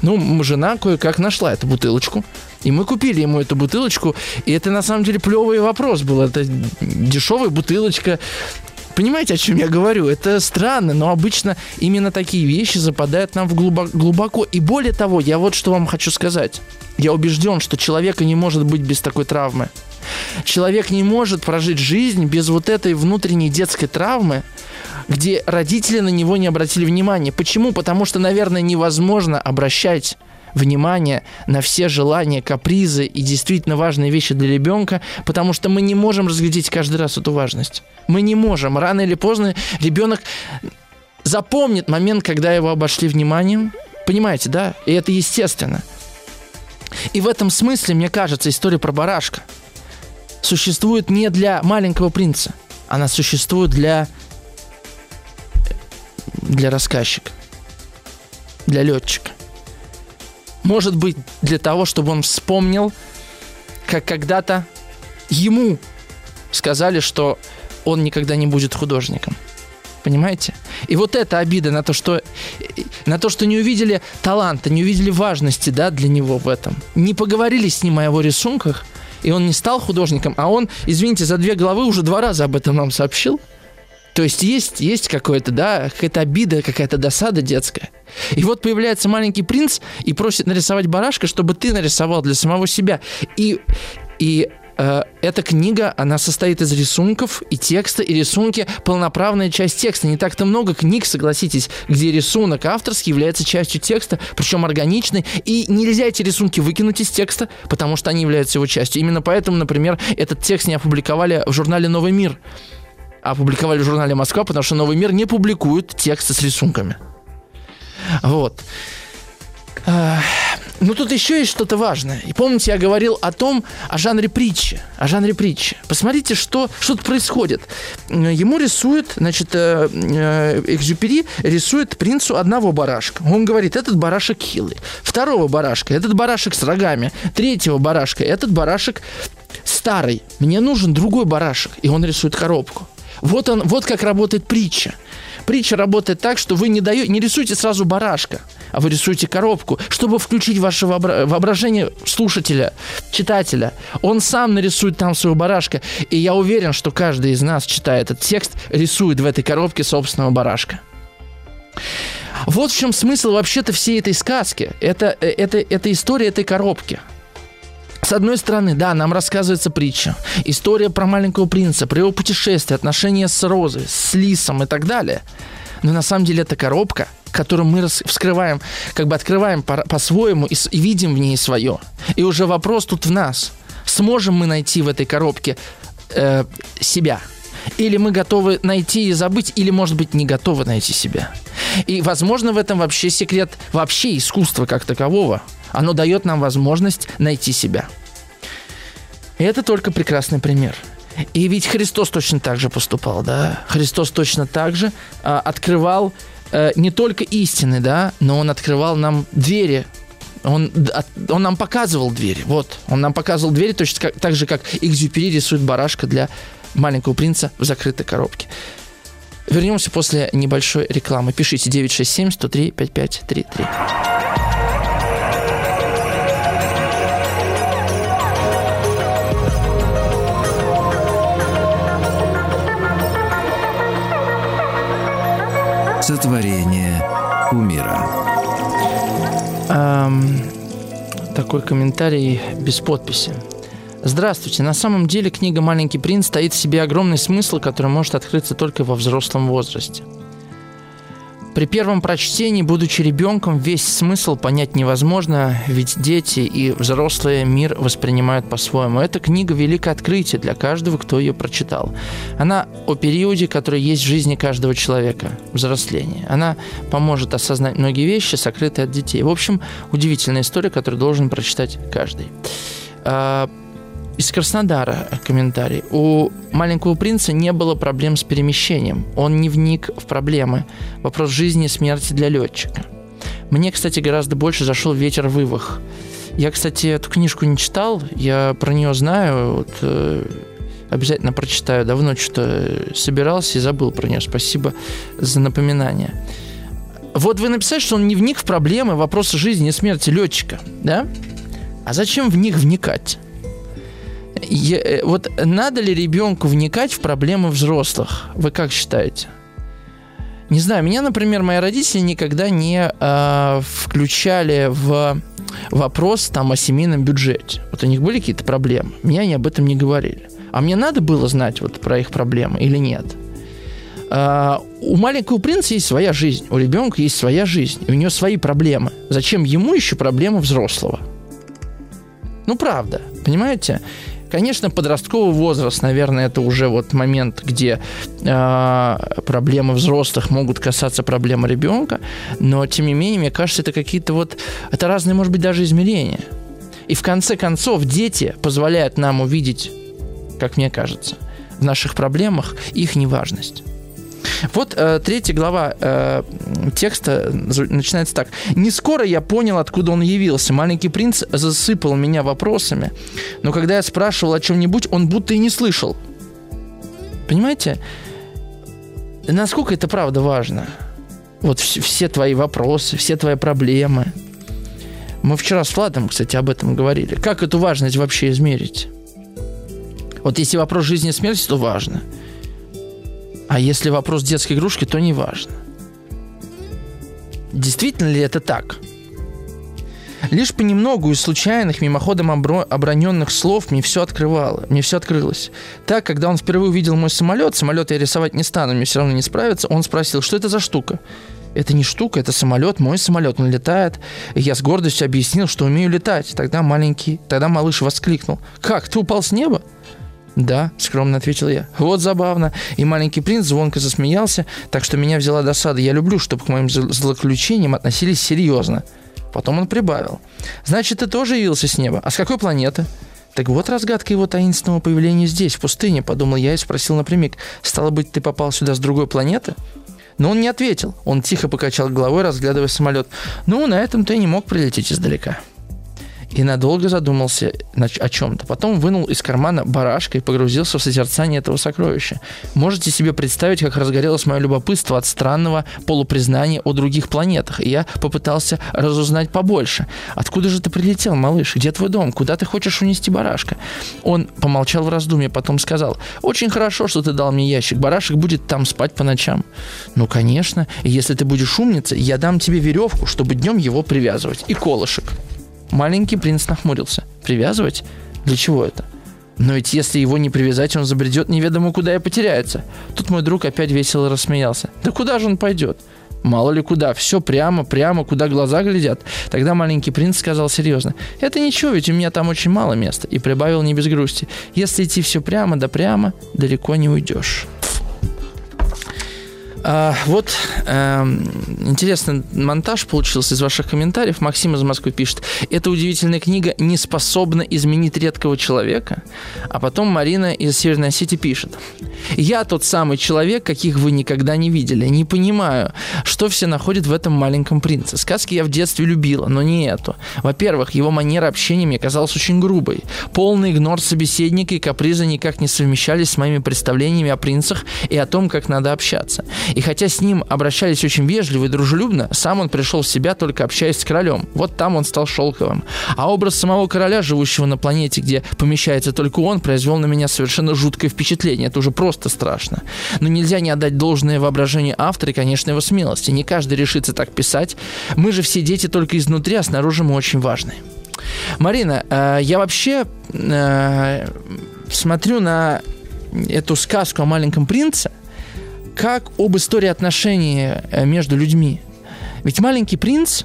Speaker 2: Ну, жена кое-как нашла эту бутылочку. И мы купили ему эту бутылочку, и это на самом деле плевый вопрос был. Это дешевая бутылочка, понимаете, о чем я говорю? Это странно, но обычно именно такие вещи западают нам в глубоко. И более того, я вот что вам хочу сказать. Я убежден, что человека не может быть без такой травмы. Человек не может прожить жизнь без вот этой внутренней детской травмы, где родители на него не обратили внимания. Почему? Потому что, наверное, невозможно обращать внимание на все желания, капризы и действительно важные вещи для ребенка, потому что мы не можем разглядеть каждый раз эту важность. Мы не можем. Рано или поздно ребенок запомнит момент, когда его обошли вниманием. Понимаете, да? И это естественно. И в этом смысле, мне кажется, история про барашка существует не для маленького принца. Она существует для для рассказчика, для летчика. Может быть, для того, чтобы он вспомнил, как когда-то ему сказали, что он никогда не будет художником. Понимаете? И вот эта обида на то, что, на то, что не увидели таланта, не увидели важности да, для него в этом. Не поговорили с ним о его рисунках, и он не стал художником, а он, извините, за две головы уже два раза об этом нам сообщил. То есть есть, есть какое-то, да, какая-то обида, какая-то досада детская. И вот появляется маленький принц и просит нарисовать барашка, чтобы ты нарисовал для самого себя. И, и э, эта книга, она состоит из рисунков и текста, и рисунки полноправная часть текста. Не так-то много книг, согласитесь, где рисунок авторский является частью текста, причем органичный, и нельзя эти рисунки выкинуть из текста, потому что они являются его частью. Именно поэтому, например, этот текст не опубликовали в журнале «Новый мир», опубликовали в журнале «Москва», потому что «Новый мир» не публикует тексты с рисунками. Вот. Ну, тут еще есть что-то важное. И помните, я говорил о том, о жанре притчи. О жанре притчи. Посмотрите, что, что тут происходит. Ему рисует, значит, э, э, Экзюпери рисует принцу одного барашка. Он говорит, этот барашек хилый. Второго барашка, этот барашек с рогами. Третьего барашка, этот барашек старый. Мне нужен другой барашек. И он рисует коробку. Вот, он, вот как работает притча. Притча работает так, что вы не, даете, не рисуете сразу барашка, а вы рисуете коробку, чтобы включить ваше воображение слушателя, читателя. Он сам нарисует там своего барашка. И я уверен, что каждый из нас, читая этот текст, рисует в этой коробке собственного барашка. Вот в чем смысл вообще-то всей этой сказки. Это, э, это, это история этой коробки. С одной стороны, да, нам рассказывается притча. История про маленького принца, про его путешествие, отношения с Розой, с Лисом и так далее. Но на самом деле это коробка, которую мы вскрываем, как бы открываем по- по-своему и, и видим в ней свое. И уже вопрос тут в нас. Сможем мы найти в этой коробке э, себя? Или мы готовы найти и забыть, или, может быть, не готовы найти себя. И, возможно, в этом вообще секрет вообще искусства как такового. Оно дает нам возможность найти себя. И это только прекрасный пример. И ведь Христос точно так же поступал, да? Христос точно так же а, открывал а, не только истины, да, но он открывал нам двери он, он нам показывал двери. Вот, он нам показывал двери точно как, так же, как Экзюпери рисует барашка для маленького принца в закрытой коробке. Вернемся после небольшой рекламы. Пишите 967 103 5533.
Speaker 1: Сотворение умира.
Speaker 2: Эм, такой комментарий без подписи. Здравствуйте. На самом деле книга «Маленький принц» стоит в себе огромный смысл, который может открыться только во взрослом возрасте. При первом прочтении, будучи ребенком, весь смысл понять невозможно, ведь дети и взрослые мир воспринимают по-своему. Эта книга – великое открытие для каждого, кто ее прочитал. Она о периоде, который есть в жизни каждого человека – взросление. Она поможет осознать многие вещи, сокрытые от детей. В общем, удивительная история, которую должен прочитать каждый. Из Краснодара комментарий. У маленького принца не было проблем с перемещением. Он не вник в проблемы. Вопрос жизни и смерти для летчика. Мне, кстати, гораздо больше зашел ветер вывах. Я, кстати, эту книжку не читал, я про нее знаю, вот, э, обязательно прочитаю. Давно что-то собирался и забыл про нее. Спасибо за напоминание. Вот вы написали, что он не вник в проблемы, вопросы жизни и смерти летчика, да? А зачем в них вникать? Я, э, вот надо ли ребенку вникать в проблемы взрослых? Вы как считаете? Не знаю, меня, например, мои родители никогда не э, включали в вопрос там о семейном бюджете. Вот у них были какие-то проблемы, мне они об этом не говорили. А мне надо было знать вот про их проблемы или нет? Uh, у маленького принца есть своя жизнь, у ребенка есть своя жизнь, у него свои проблемы. Зачем ему еще проблемы взрослого? Ну, правда, понимаете? Конечно, подростковый возраст, наверное, это уже вот момент, где э, проблемы взрослых могут касаться проблемы ребенка, но тем не менее, мне кажется, это какие-то вот, это разные, может быть, даже измерения. И в конце концов, дети позволяют нам увидеть, как мне кажется, в наших проблемах их неважность. Вот э, третья глава э, текста начинается так. «Не скоро я понял, откуда он явился. Маленький принц засыпал меня вопросами, но когда я спрашивал о чем-нибудь, он будто и не слышал». Понимаете? Насколько это правда важно? Вот все твои вопросы, все твои проблемы. Мы вчера с Владом, кстати, об этом говорили. Как эту важность вообще измерить? Вот если вопрос жизни и смерти, то важно – а если вопрос детской игрушки, то не важно. Действительно ли это так? Лишь понемногу из случайных, мимоходом обро- оброненных слов мне все открывало, мне все открылось. Так, когда он впервые увидел мой самолет, самолет я рисовать не стану, мне все равно не справиться, он спросил, что это за штука? Это не штука, это самолет, мой самолет, он летает. И я с гордостью объяснил, что умею летать. Тогда маленький, тогда малыш воскликнул. Как, ты упал с неба? «Да», — скромно ответил я. «Вот забавно». И маленький принц звонко засмеялся, так что меня взяла досада. Я люблю, чтобы к моим злоключениям относились серьезно. Потом он прибавил. «Значит, ты тоже явился с неба? А с какой планеты?» «Так вот разгадка его таинственного появления здесь, в пустыне», — подумал я и спросил напрямик. «Стало быть, ты попал сюда с другой планеты?» Но он не ответил. Он тихо покачал головой, разглядывая самолет. «Ну, на этом ты не мог прилететь издалека». И надолго задумался о чем-то. Потом вынул из кармана барашка и погрузился в созерцание этого сокровища. Можете себе представить, как разгорелось мое любопытство от странного полупризнания о других планетах. И я попытался разузнать побольше. Откуда же ты прилетел, малыш? Где твой дом? Куда ты хочешь унести барашка? Он помолчал в раздумье, потом сказал, очень хорошо, что ты дал мне ящик. Барашек будет там спать по ночам. Ну, конечно. Если ты будешь умница, я дам тебе веревку, чтобы днем его привязывать. И колышек. Маленький принц нахмурился. Привязывать? Для чего это? Но ведь если его не привязать, он забредет неведомо куда и потеряется. Тут мой друг опять весело рассмеялся. Да куда же он пойдет? Мало ли куда, все прямо, прямо, куда глаза глядят. Тогда маленький принц сказал серьезно. Это ничего, ведь у меня там очень мало места. И прибавил не без грусти. Если идти все прямо да прямо, далеко не уйдешь. А, вот э, интересный монтаж получился из ваших комментариев. Максим из Москвы пишет. Эта удивительная книга не способна изменить редкого человека. А потом Марина из Северной Осетии пишет. Я тот самый человек, каких вы никогда не видели. Не понимаю, что все находят в этом маленьком принце. Сказки я в детстве любила, но не эту. Во-первых, его манера общения мне казалась очень грубой. Полный игнор собеседника и капризы никак не совмещались с моими представлениями о принцах и о том, как надо общаться. И хотя с ним обращались очень вежливо и дружелюбно, сам он пришел в себя только общаясь с королем. Вот там он стал шелковым. А образ самого короля, живущего на планете, где помещается только он, произвел на меня совершенно жуткое впечатление. Это уже просто страшно. Но нельзя не отдать должное воображение автора и, конечно, его смелости. Не каждый решится так писать. Мы же все дети только изнутри, а снаружи мы очень важны. Марина, э, я вообще э, смотрю на эту сказку о маленьком принце как об истории отношений э, между людьми. Ведь маленький принц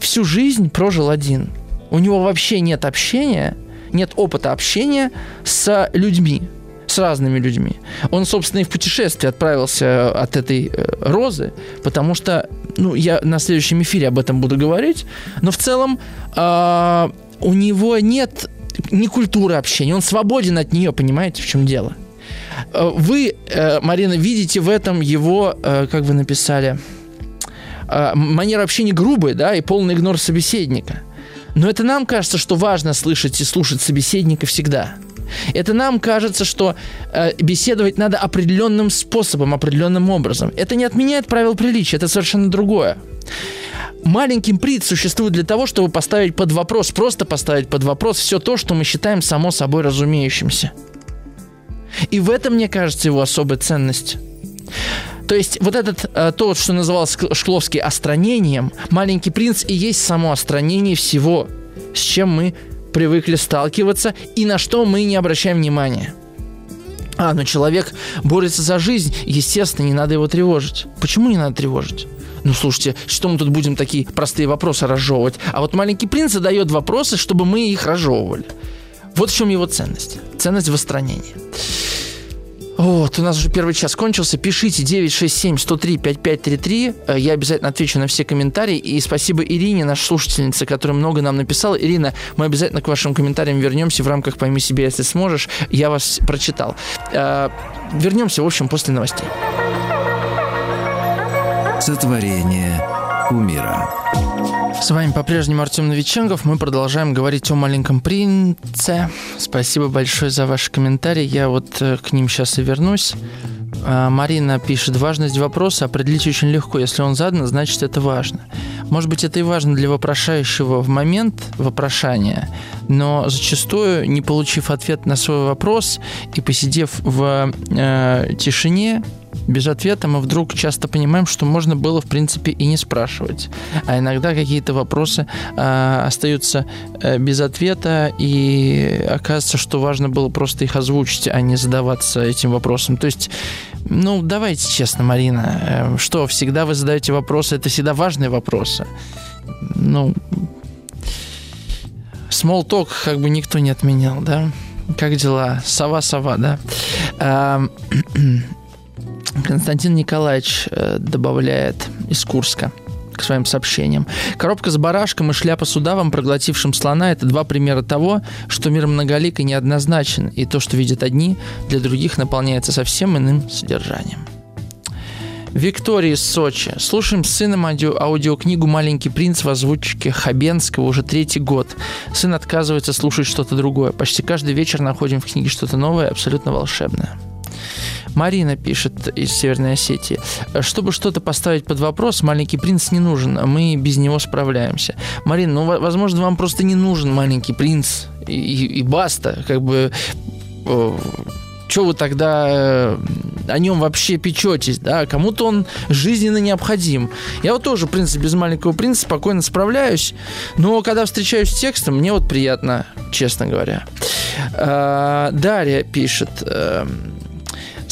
Speaker 2: всю жизнь прожил один. У него вообще нет общения, нет опыта общения с людьми, с разными людьми. Он, собственно, и в путешествие отправился от этой э, розы, потому что, ну, я на следующем эфире об этом буду говорить, но в целом э, у него нет ни культуры общения, он свободен от нее, понимаете, в чем дело. Э, вы, э, Марина, видите в этом его, э, как вы написали, манера общения грубая, да, и полный игнор собеседника. Но это нам кажется, что важно слышать и слушать собеседника всегда. Это нам кажется, что э, беседовать надо определенным способом, определенным образом. Это не отменяет правил приличия, это совершенно другое. Маленький принц существует для того, чтобы поставить под вопрос, просто поставить под вопрос все то, что мы считаем само собой разумеющимся. И в этом, мне кажется, его особая ценность. То есть вот этот, э, то, что называлось Шкловский остранением, «Маленький принц» и есть само остранение всего, с чем мы привыкли сталкиваться и на что мы не обращаем внимания. А, ну человек борется за жизнь, естественно, не надо его тревожить. Почему не надо тревожить? Ну, слушайте, что мы тут будем такие простые вопросы разжевывать? А вот маленький принц задает вопросы, чтобы мы их разжевывали. Вот в чем его ценность. Ценность в остранении. Вот, у нас уже первый час кончился. Пишите 967-103-5533. Э, я обязательно отвечу на все комментарии. И спасибо Ирине, нашей слушательнице, которая много нам написала. Ирина, мы обязательно к вашим комментариям вернемся в рамках «Пойми себя, если сможешь». Я вас прочитал. Э, вернемся, в общем, после новостей.
Speaker 1: Сотворение умира.
Speaker 2: С вами по-прежнему Артем Новиченков. Мы продолжаем говорить о маленьком принце. Спасибо большое за ваши комментарии. Я вот э, к ним сейчас и вернусь. А, Марина пишет, важность вопроса определить очень легко. Если он задан, значит это важно. Может быть, это и важно для вопрошающего в момент вопрошания, но зачастую, не получив ответ на свой вопрос и посидев в э, тишине, без ответа мы вдруг часто понимаем, что можно было, в принципе, и не спрашивать. А иногда какие-то вопросы э, остаются э, без ответа, и оказывается, что важно было просто их озвучить, а не задаваться этим вопросом. То есть, ну, давайте честно, Марина, э, что, всегда вы задаете вопросы, это всегда важные вопросы. Ну, small talk как бы никто не отменял, да? Как дела? Сова-сова, да? <clears throat> Константин Николаевич э, добавляет из Курска к своим сообщениям. Коробка с барашком и шляпа с удавом, проглотившим слона, это два примера того, что мир многолик и неоднозначен, и то, что видят одни, для других наполняется совсем иным содержанием. Виктория из Сочи. Слушаем с сыном аудио аудиокнигу «Маленький принц» в озвучке Хабенского уже третий год. Сын отказывается слушать что-то другое. Почти каждый вечер находим в книге что-то новое, абсолютно волшебное. Марина пишет из Северной Осетии. Чтобы что-то поставить под вопрос, маленький принц не нужен, мы без него справляемся. Марина, ну, возможно, вам просто не нужен маленький принц, и, и баста, как бы что вы тогда э, о нем вообще печетесь, да, кому-то он жизненно необходим. Я вот тоже, в принципе, без маленького принца спокойно справляюсь, но когда встречаюсь с текстом, мне вот приятно, честно говоря. А, Дарья пишет, эм,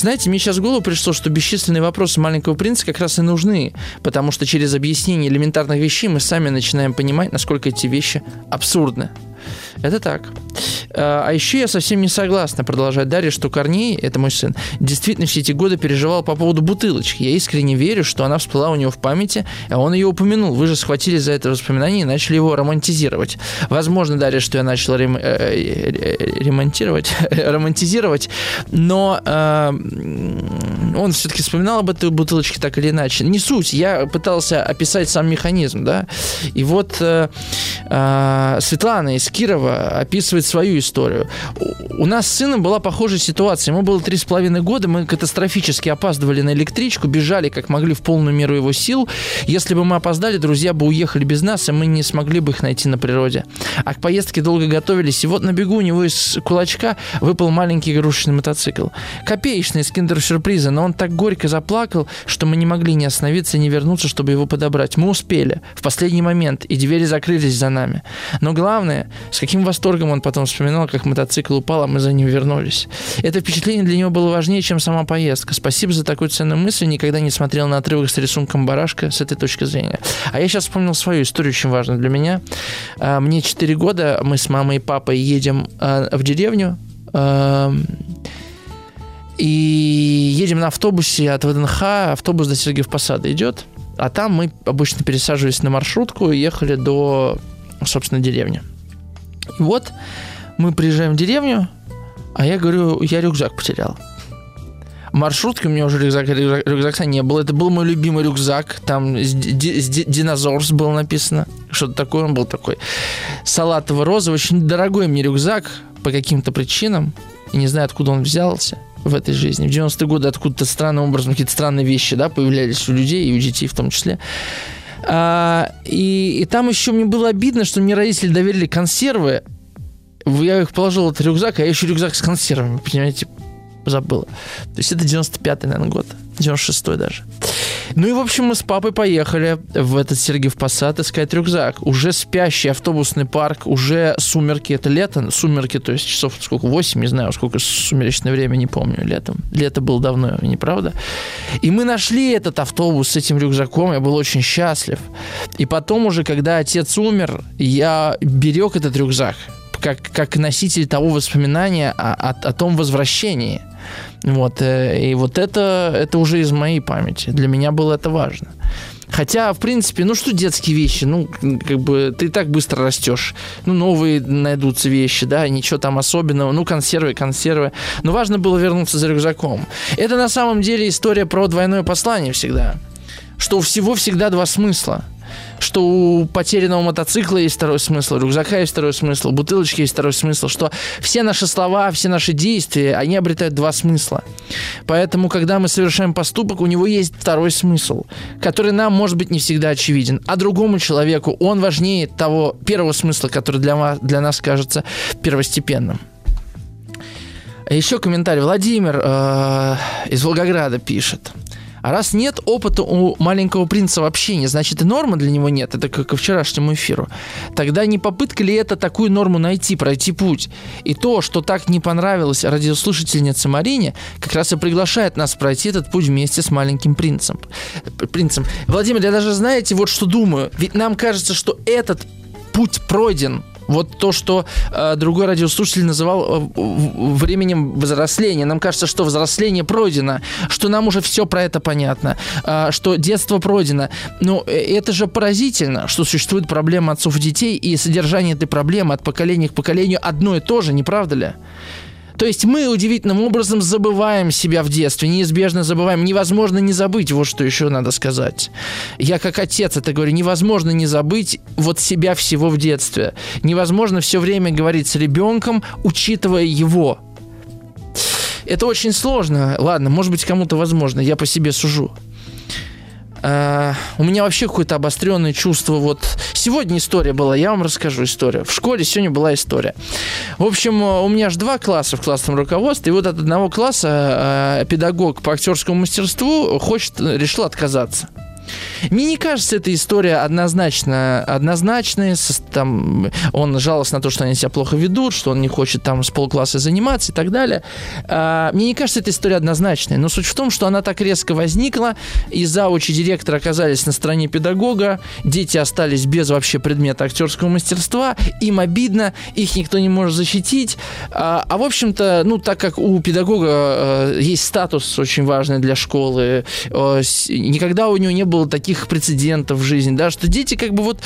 Speaker 2: знаете, мне сейчас в голову пришло, что бесчисленные вопросы маленького принца как раз и нужны, потому что через объяснение элементарных вещей мы сами начинаем понимать, насколько эти вещи абсурдны. Это так. А, а еще я совсем не согласна, продолжает Дарья, что Корней, это мой сын, действительно все эти годы переживал по поводу бутылочки. Я искренне верю, что она всплыла у него в памяти, а он ее упомянул. Вы же схватили за это воспоминание и начали его романтизировать. Возможно, Дарья, что я начал рем... Э, э, ремонтировать, <laughs> романтизировать, но э, он все-таки вспоминал об этой бутылочке так или иначе. Не суть, я пытался описать сам механизм, да, и вот э, э, Светлана из Кирова описывает свою историю. У нас с сыном была похожая ситуация. Ему было три с половиной года, мы катастрофически опаздывали на электричку, бежали как могли в полную меру его сил. Если бы мы опоздали, друзья бы уехали без нас, и мы не смогли бы их найти на природе. А к поездке долго готовились, и вот на бегу у него из кулачка выпал маленький игрушечный мотоцикл. Копеечный из киндер-сюрприза, но он так горько заплакал, что мы не могли не остановиться не вернуться, чтобы его подобрать. Мы успели в последний момент, и двери закрылись за нами. Но главное, с каким восторгом он потом вспоминал, как мотоцикл упал, а мы за ним вернулись. Это впечатление для него было важнее, чем сама поездка. Спасибо за такую ценную мысль. Никогда не смотрел на отрывок с рисунком барашка с этой точки зрения. А я сейчас вспомнил свою историю, очень важную для меня. А, мне 4 года, мы с мамой и папой едем а, в деревню, и едем на автобусе от ВДНХ, автобус до Сергеев Посада идет, а там мы обычно пересаживались на маршрутку и ехали до, собственно, деревни. И вот мы приезжаем в деревню, а я говорю, я рюкзак потерял. Маршрутки у меня уже рюкзак, рюкзак, рюкзака не было. Это был мой любимый рюкзак. Там динозаврс было написано. Что-то такое он был такой. Салатово-розовый. Очень дорогой мне рюкзак по каким-то причинам. И не знаю, откуда он взялся в этой жизни. В 90-е годы откуда-то странным образом какие-то странные вещи да, появлялись у людей и у детей в том числе. А, и, и там еще мне было обидно, что мне родители доверили консервы. Я их положил этот рюкзак, а я еще рюкзак с консервами, понимаете, забыла. То есть это 95-й, наверное, год. 96-й даже. Ну и, в общем, мы с папой поехали в этот Сергиев Посад искать рюкзак. Уже спящий автобусный парк, уже сумерки, это лето, сумерки, то есть часов сколько, 8, не знаю, сколько сумеречное время, не помню, летом. Лето было давно, не правда? И мы нашли этот автобус с этим рюкзаком, я был очень счастлив. И потом уже, когда отец умер, я берег этот рюкзак как, как носитель того воспоминания о, о, о том возвращении – вот, э, и вот это, это уже из моей памяти. Для меня было это важно. Хотя, в принципе, ну что детские вещи, ну, как бы ты так быстро растешь. Ну, новые найдутся вещи, да, ничего там особенного. Ну, консервы, консервы. Но важно было вернуться за рюкзаком. Это на самом деле история про двойное послание всегда. Что у всего всегда два смысла что у потерянного мотоцикла есть второй смысл, рюкзака есть второй смысл, бутылочки есть второй смысл, что все наши слова, все наши действия, они обретают два смысла. Поэтому, когда мы совершаем поступок, у него есть второй смысл, который нам, может быть, не всегда очевиден, а другому человеку он важнее того первого смысла, который для, вас, для нас кажется первостепенным. Еще комментарий. Владимир э, из Волгограда пишет. А раз нет опыта у маленького принца вообще не, значит и нормы для него нет. Это как ко вчерашнему эфиру. Тогда не попытка ли это такую норму найти, пройти путь? И то, что так не понравилось радиослушательнице Марине, как раз и приглашает нас пройти этот путь вместе с маленьким принцем. Принцем. Владимир, я даже знаете, вот что думаю. Ведь нам кажется, что этот путь пройден вот то, что э, другой радиослушатель называл э, временем взросления. Нам кажется, что взросление пройдено, что нам уже все про это понятно, э, что детство пройдено. Но э, это же поразительно, что существует проблема отцов и детей, и содержание этой проблемы от поколения к поколению одно и то же, не правда ли? То есть мы удивительным образом забываем себя в детстве, неизбежно забываем. Невозможно не забыть, вот что еще надо сказать. Я как отец это говорю, невозможно не забыть вот себя всего в детстве. Невозможно все время говорить с ребенком, учитывая его. Это очень сложно. Ладно, может быть, кому-то возможно, я по себе сужу. Uh, у меня вообще какое-то обостренное чувство. Вот сегодня история была, я вам расскажу историю. В школе сегодня была история. В общем, у меня же два класса в классном руководстве, и вот от одного класса uh, педагог по актерскому мастерству хочет, решил отказаться. Мне не кажется эта история однозначно, однозначной. Там, он жаловался на то, что они себя плохо ведут, что он не хочет там с полкласса заниматься и так далее. А, мне не кажется эта история однозначной. Но суть в том, что она так резко возникла, и заучи директора оказались на стороне педагога, дети остались без вообще предмета актерского мастерства, им обидно, их никто не может защитить. А, а в общем-то, ну, так как у педагога э, есть статус очень важный для школы, э, никогда у него не было было таких прецедентов в жизни, да, что дети как бы вот,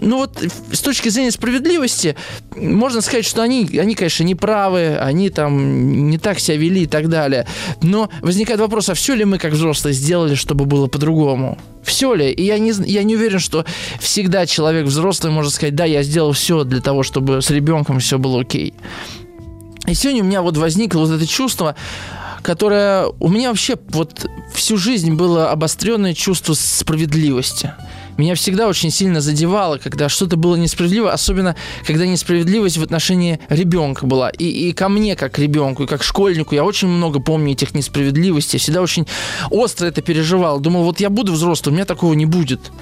Speaker 2: ну вот с точки зрения справедливости, можно сказать, что они, они, конечно, не правы, они там не так себя вели и так далее. Но возникает вопрос, а все ли мы как взрослые сделали, чтобы было по-другому? Все ли? И я не, я не уверен, что всегда человек взрослый может сказать, да, я сделал все для того, чтобы с ребенком все было окей. И сегодня у меня вот возникло вот это чувство, которое у меня вообще вот всю жизнь было обостренное чувство справедливости. Меня всегда очень сильно задевало, когда что-то было несправедливо, особенно когда несправедливость в отношении ребенка была. И, и ко мне, как ребенку, и как школьнику, я очень много помню этих несправедливостей, всегда очень остро это переживал. Думал, вот я буду взрослым, у меня такого не будет.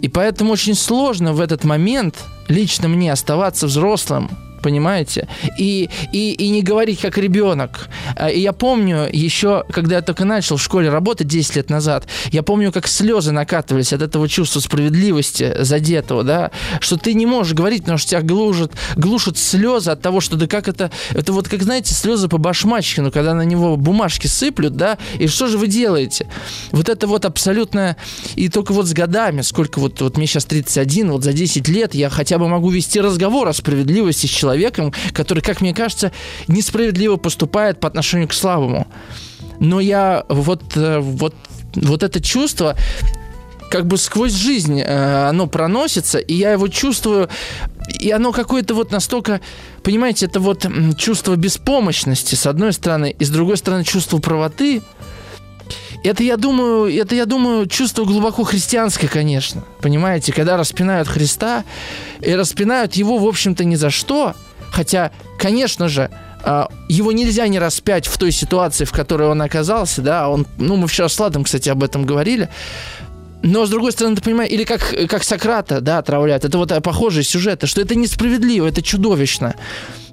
Speaker 2: И поэтому очень сложно в этот момент лично мне оставаться взрослым, понимаете? И, и, и не говорить как ребенок. А, и я помню еще, когда я только начал в школе работать 10 лет назад, я помню, как слезы накатывались от этого чувства справедливости задетого, да, что ты не можешь говорить, потому что тебя глушат, глушат слезы от того, что да как это, это вот как, знаете, слезы по башмачкину, когда на него бумажки сыплют, да, и что же вы делаете? Вот это вот абсолютно, и только вот с годами, сколько вот, вот мне сейчас 31, вот за 10 лет я хотя бы могу вести разговор о справедливости с человеком, человеком, который, как мне кажется, несправедливо поступает по отношению к слабому. Но я вот, э, вот, вот это чувство, как бы сквозь жизнь э, оно проносится, и я его чувствую, и оно какое-то вот настолько, понимаете, это вот чувство беспомощности, с одной стороны, и с другой стороны чувство правоты – это, я думаю, это, я думаю, чувство глубоко христианское, конечно. Понимаете, когда распинают Христа, и распинают его, в общем-то, ни за что. Хотя, конечно же, а, его нельзя не распять в той ситуации, в которой он оказался, да, он, ну, мы вчера с Ладом, кстати, об этом говорили, но, с другой стороны, ты понимаешь, или как, как Сократа, да, отравляют, это вот похожие сюжеты, что это несправедливо, это чудовищно.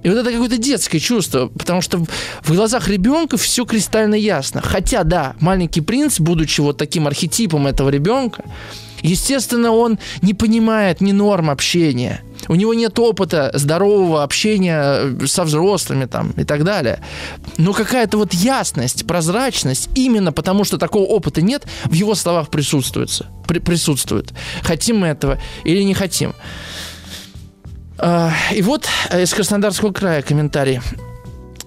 Speaker 2: И вот это какое-то детское чувство, потому что в глазах ребенка все кристально ясно. Хотя, да, маленький принц, будучи вот таким архетипом этого ребенка, естественно, он не понимает ни норм общения. У него нет опыта здорового общения э, со взрослыми там и так далее. Но какая-то вот ясность, прозрачность, именно потому что такого опыта нет, в его словах присутствует. При, присутствует. Хотим мы этого или не хотим. А, и вот э, из Краснодарского края комментарий.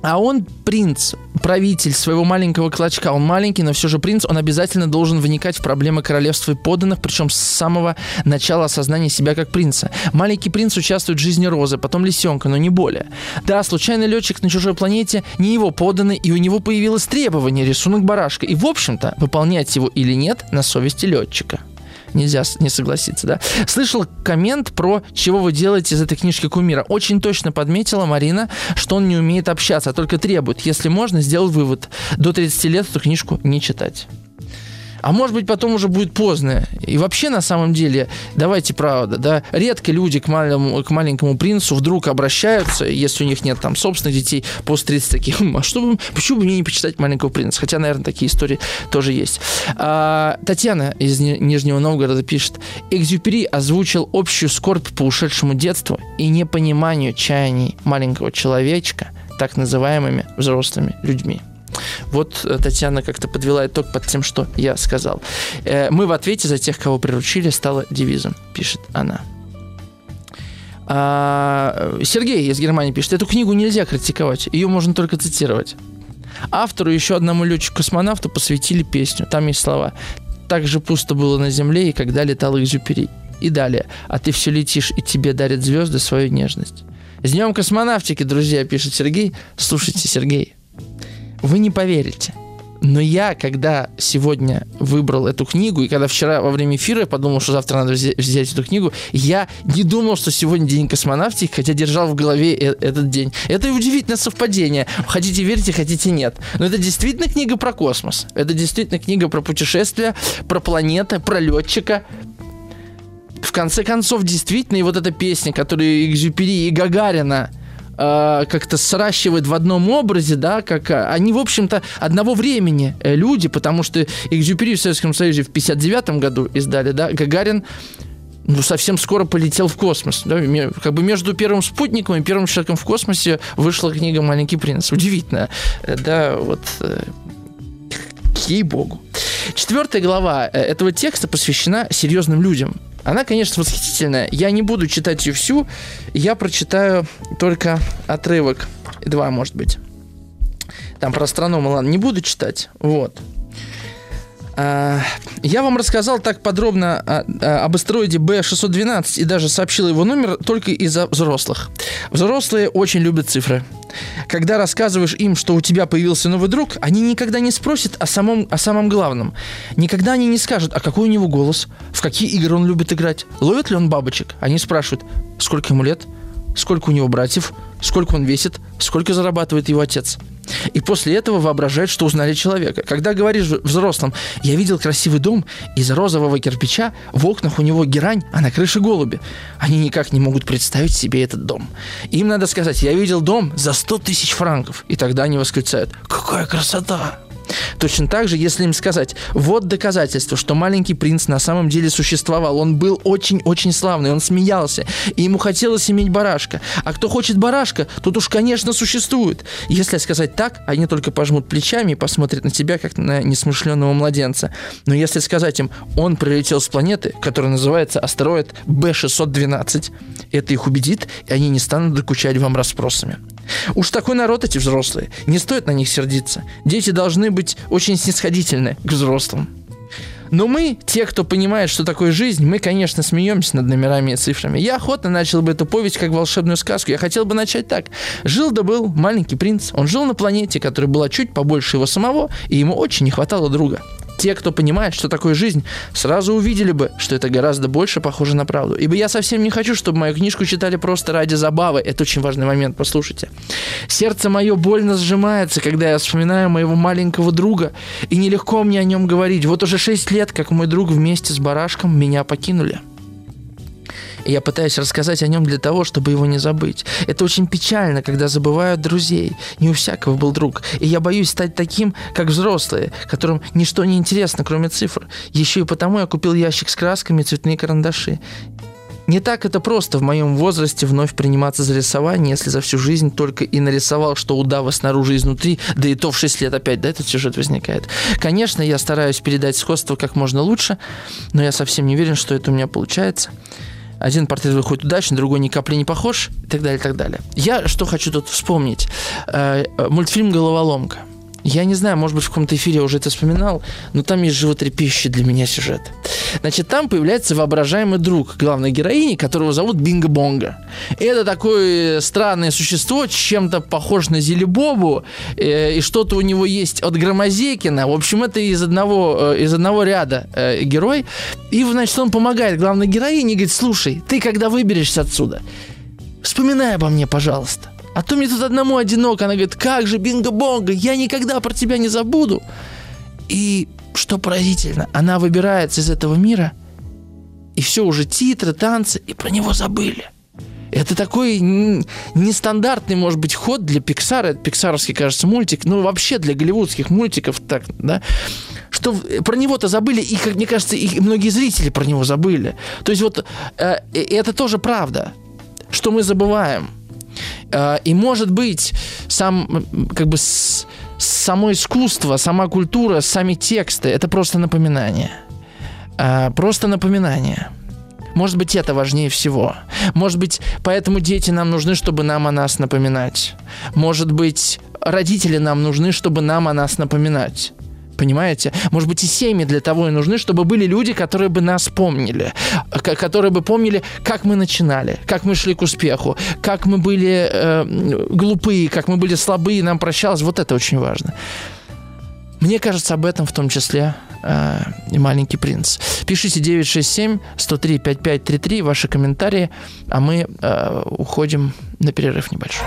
Speaker 2: А он принц, правитель своего маленького клочка. Он маленький, но все же принц. Он обязательно должен вникать в проблемы королевства и подданных, причем с самого начала осознания себя как принца. Маленький принц участвует в жизни Розы, потом Лисенка, но не более. Да, случайный летчик на чужой планете не его подданный, и у него появилось требование рисунок барашка. И, в общем-то, выполнять его или нет на совести летчика нельзя не согласиться, да. Слышал коммент про «Чего вы делаете из этой книжки кумира». Очень точно подметила Марина, что он не умеет общаться, а только требует. Если можно, сделал вывод. До 30 лет эту книжку не читать. А может быть, потом уже будет поздно. И вообще, на самом деле, давайте правда, да, редко люди к маленькому, к маленькому принцу вдруг обращаются, если у них нет там собственных детей, после 30 таких, а что, почему бы мне не почитать маленького принца? Хотя, наверное, такие истории тоже есть. А, Татьяна из Нижнего Новгорода пишет, Экзюпери озвучил общую скорбь по ушедшему детству и непониманию чаяний маленького человечка так называемыми взрослыми людьми. Вот э, Татьяна как-то подвела итог под тем, что я сказал. Э, мы в ответе за тех, кого приручили, стало девизом, пишет она. А, Сергей из Германии пишет, эту книгу нельзя критиковать, ее можно только цитировать. Автору еще одному летчику-космонавту посвятили песню. Там есть слова. «Так же пусто было на земле, и когда летал Экзюпери». И далее. «А ты все летишь, и тебе дарят звезды свою нежность». С днем космонавтики, друзья, пишет Сергей. Слушайте, Сергей, вы не поверите – но я, когда сегодня выбрал эту книгу, и когда вчера во время эфира я подумал, что завтра надо взять эту книгу, я не думал, что сегодня день космонавтики, хотя держал в голове э, этот день. Это удивительное совпадение. Хотите верьте, хотите нет. Но это действительно книга про космос. Это действительно книга про путешествия, про планеты, про летчика, в конце концов, действительно, и вот эта песня, которую Экзюпери и Гагарина э, как-то сращивает в одном образе, да, как э, они, в общем-то, одного времени э, люди, потому что Экзюпери в Советском Союзе в 59 году издали, да, Гагарин ну, совсем скоро полетел в космос. Да? Как бы между первым спутником и первым человеком в космосе вышла книга «Маленький принц». Удивительно. Да, вот ей-богу. Четвертая глава этого текста посвящена серьезным людям. Она, конечно, восхитительная. Я не буду читать ее всю. Я прочитаю только отрывок. Два, может быть. Там про астронома, ладно, не буду читать. Вот. А, я вам рассказал так подробно об астероиде B612 и даже сообщил его номер только из-за взрослых. Взрослые очень любят цифры. Когда рассказываешь им, что у тебя появился новый друг, они никогда не спросят о самом, о самом главном. Никогда они не скажут, а какой у него голос, в какие игры он любит играть, ловит ли он бабочек. Они спрашивают, сколько ему лет, сколько у него братьев, сколько он весит, сколько зарабатывает его отец. И после этого воображают, что узнали человека. Когда говоришь взрослым, я видел красивый дом из розового кирпича, в окнах у него герань, а на крыше голуби. Они никак не могут представить себе этот дом. Им надо сказать, я видел дом за 100 тысяч франков. И тогда они восклицают, какая красота! Точно так же, если им сказать, вот доказательство, что маленький принц на самом деле существовал, он был очень-очень славный, он смеялся, и ему хотелось иметь барашка. А кто хочет барашка, тот уж, конечно, существует. Если сказать так, они только пожмут плечами и посмотрят на тебя, как на несмышленного младенца. Но если сказать им, он прилетел с планеты, которая называется астероид B612, это их убедит, и они не станут докучать вам расспросами. Уж такой народ эти взрослые. Не стоит на них сердиться. Дети должны быть очень снисходительны к взрослым. Но мы, те, кто понимает, что такое жизнь, мы, конечно, смеемся над номерами и цифрами. Я охотно начал бы эту повесть как волшебную сказку. Я хотел бы начать так. Жил да был маленький принц. Он жил на планете, которая была чуть побольше его самого, и ему очень не хватало друга те, кто понимает, что такое жизнь, сразу увидели бы, что это гораздо больше похоже на правду. Ибо я совсем не хочу, чтобы мою книжку читали просто ради забавы. Это очень важный момент, послушайте. Сердце мое больно сжимается, когда я вспоминаю моего маленького друга, и нелегко мне о нем говорить. Вот уже шесть лет, как мой друг вместе с барашком меня покинули. Я пытаюсь рассказать о нем для того, чтобы его не забыть. Это очень печально, когда забывают друзей. Не у всякого был друг. И я боюсь стать таким, как взрослые, которым ничто не интересно, кроме цифр. Еще и потому я купил ящик с красками и цветные карандаши. Не так это просто в моем возрасте вновь приниматься за рисование, если за всю жизнь только и нарисовал, что удава снаружи и изнутри, да и то в 6 лет опять, да, этот сюжет возникает. Конечно, я стараюсь передать сходство как можно лучше, но я совсем не уверен, что это у меня получается один портрет выходит удачно, другой ни капли не похож, и так далее, и так далее. Я что хочу тут вспомнить? Э, мультфильм «Головоломка». Я не знаю, может быть, в каком-то эфире я уже это вспоминал, но там есть животрепещущий для меня сюжет. Значит, там появляется воображаемый друг главной героини, которого зовут Бинго Бонго. Это такое странное существо, чем-то похож на Зелебобу, э, и что-то у него есть от Громозекина. В общем, это из одного, э, из одного ряда э, герой. И, значит, он помогает главной героине и говорит, слушай, ты когда выберешься отсюда, вспоминай обо мне, пожалуйста. А то мне тут одному одиноко. Она говорит, как же, бинго-бонго, я никогда про тебя не забуду. И что поразительно, она выбирается из этого мира, и все, уже титры, танцы, и про него забыли. Это такой нестандартный, может быть, ход для Pixar. Это пиксаровский, кажется, мультик. Ну, вообще для голливудских мультиков так, да. Что про него-то забыли, и, как мне кажется, и многие зрители про него забыли. То есть вот э, это тоже правда, что мы забываем. Э, и может быть, сам, как бы, само искусство, сама культура, сами тексты – это просто напоминание. Э, просто напоминание. Может быть, это важнее всего. Может быть, поэтому дети нам нужны, чтобы нам о нас напоминать. Может быть, родители нам нужны, чтобы нам о нас напоминать. Понимаете? Может быть, и семьи для того и нужны, чтобы были люди, которые бы нас помнили, которые бы помнили, как мы начинали, как мы шли к успеху, как мы были э, глупые, как мы были слабые, нам прощалось. Вот это очень важно. Мне кажется, об этом в том числе э, и «Маленький принц». Пишите 967-103-5533, ваши комментарии, а мы э, уходим на перерыв небольшой.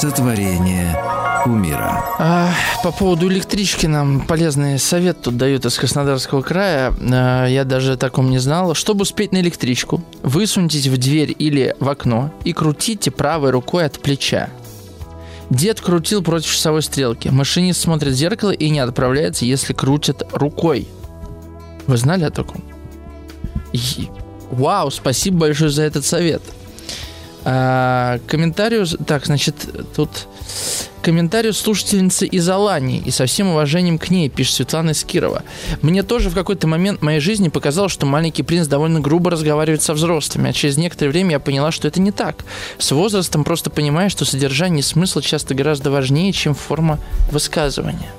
Speaker 1: Сотворение кумира.
Speaker 2: А, по поводу электрички нам полезный совет тут дают из Краснодарского края. А, я даже о таком не знал. Чтобы успеть на электричку, высуньтесь в дверь или в окно и крутите правой рукой от плеча. Дед крутил против часовой стрелки. Машинист смотрит в зеркало и не отправляется, если крутит рукой. Вы знали о таком? И... Вау, спасибо большое за этот совет. А, комментарию, так, значит, тут комментарию слушательницы из Алании и со всем уважением к ней, пишет Светлана Скирова. Мне тоже в какой-то момент моей жизни показалось, что маленький принц довольно грубо разговаривает со взрослыми, а через некоторое время я поняла, что это не так. С возрастом просто понимаешь, что содержание и смысл часто гораздо важнее, чем форма высказывания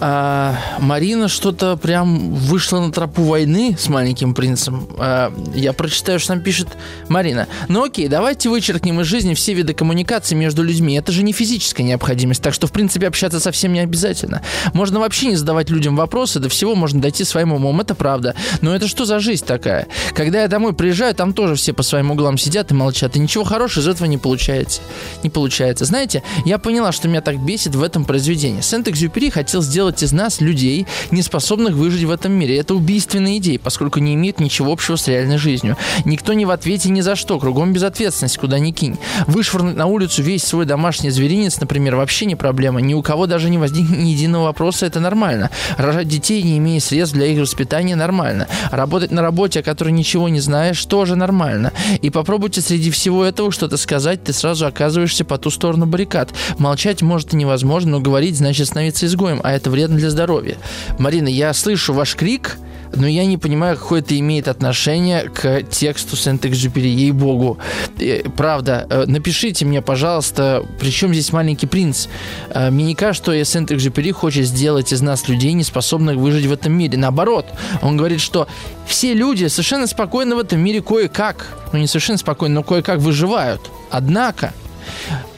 Speaker 2: а, Марина что-то прям вышла на тропу войны с маленьким принцем. А, я прочитаю, что там пишет Марина. Ну окей, давайте вычеркнем из жизни все виды коммуникации между людьми. Это же не физическая необходимость, так что в принципе общаться совсем не обязательно. Можно вообще не задавать людям вопросы, до всего можно дойти своим умом, это правда. Но это что за жизнь такая? Когда я домой приезжаю, там тоже все по своим углам сидят и молчат, и ничего хорошего из этого не получается. Не получается. Знаете, я поняла, что меня так бесит в этом произведении. Сент-Экзюпери хотел сделать делать из нас людей, не способных выжить в этом мире. Это убийственная идея, поскольку не имеет ничего общего с реальной жизнью. Никто не в ответе ни за что, кругом безответственность, куда ни кинь. Вышвырнуть на улицу весь свой домашний зверинец, например, вообще не проблема. Ни у кого даже не возникнет ни единого вопроса, это нормально. Рожать детей, не имея средств для их воспитания, нормально. Работать на работе, о которой ничего не знаешь, тоже нормально. И попробуйте среди всего этого что-то сказать, ты сразу оказываешься по ту сторону баррикад. Молчать может и невозможно, но говорить значит становиться изгоем, а это вредно для здоровья. Марина, я слышу ваш крик, но я не понимаю, какое это имеет отношение к тексту Сент-Экзюпери, ей-богу. Э, правда, э, напишите мне, пожалуйста, при чем здесь маленький принц? Э, мне не кажется, что Сент-Экзюпери хочет сделать из нас людей, не способных выжить в этом мире. Наоборот, он говорит, что все люди совершенно спокойно в этом мире кое-как, ну не совершенно спокойно, но кое-как выживают. Однако,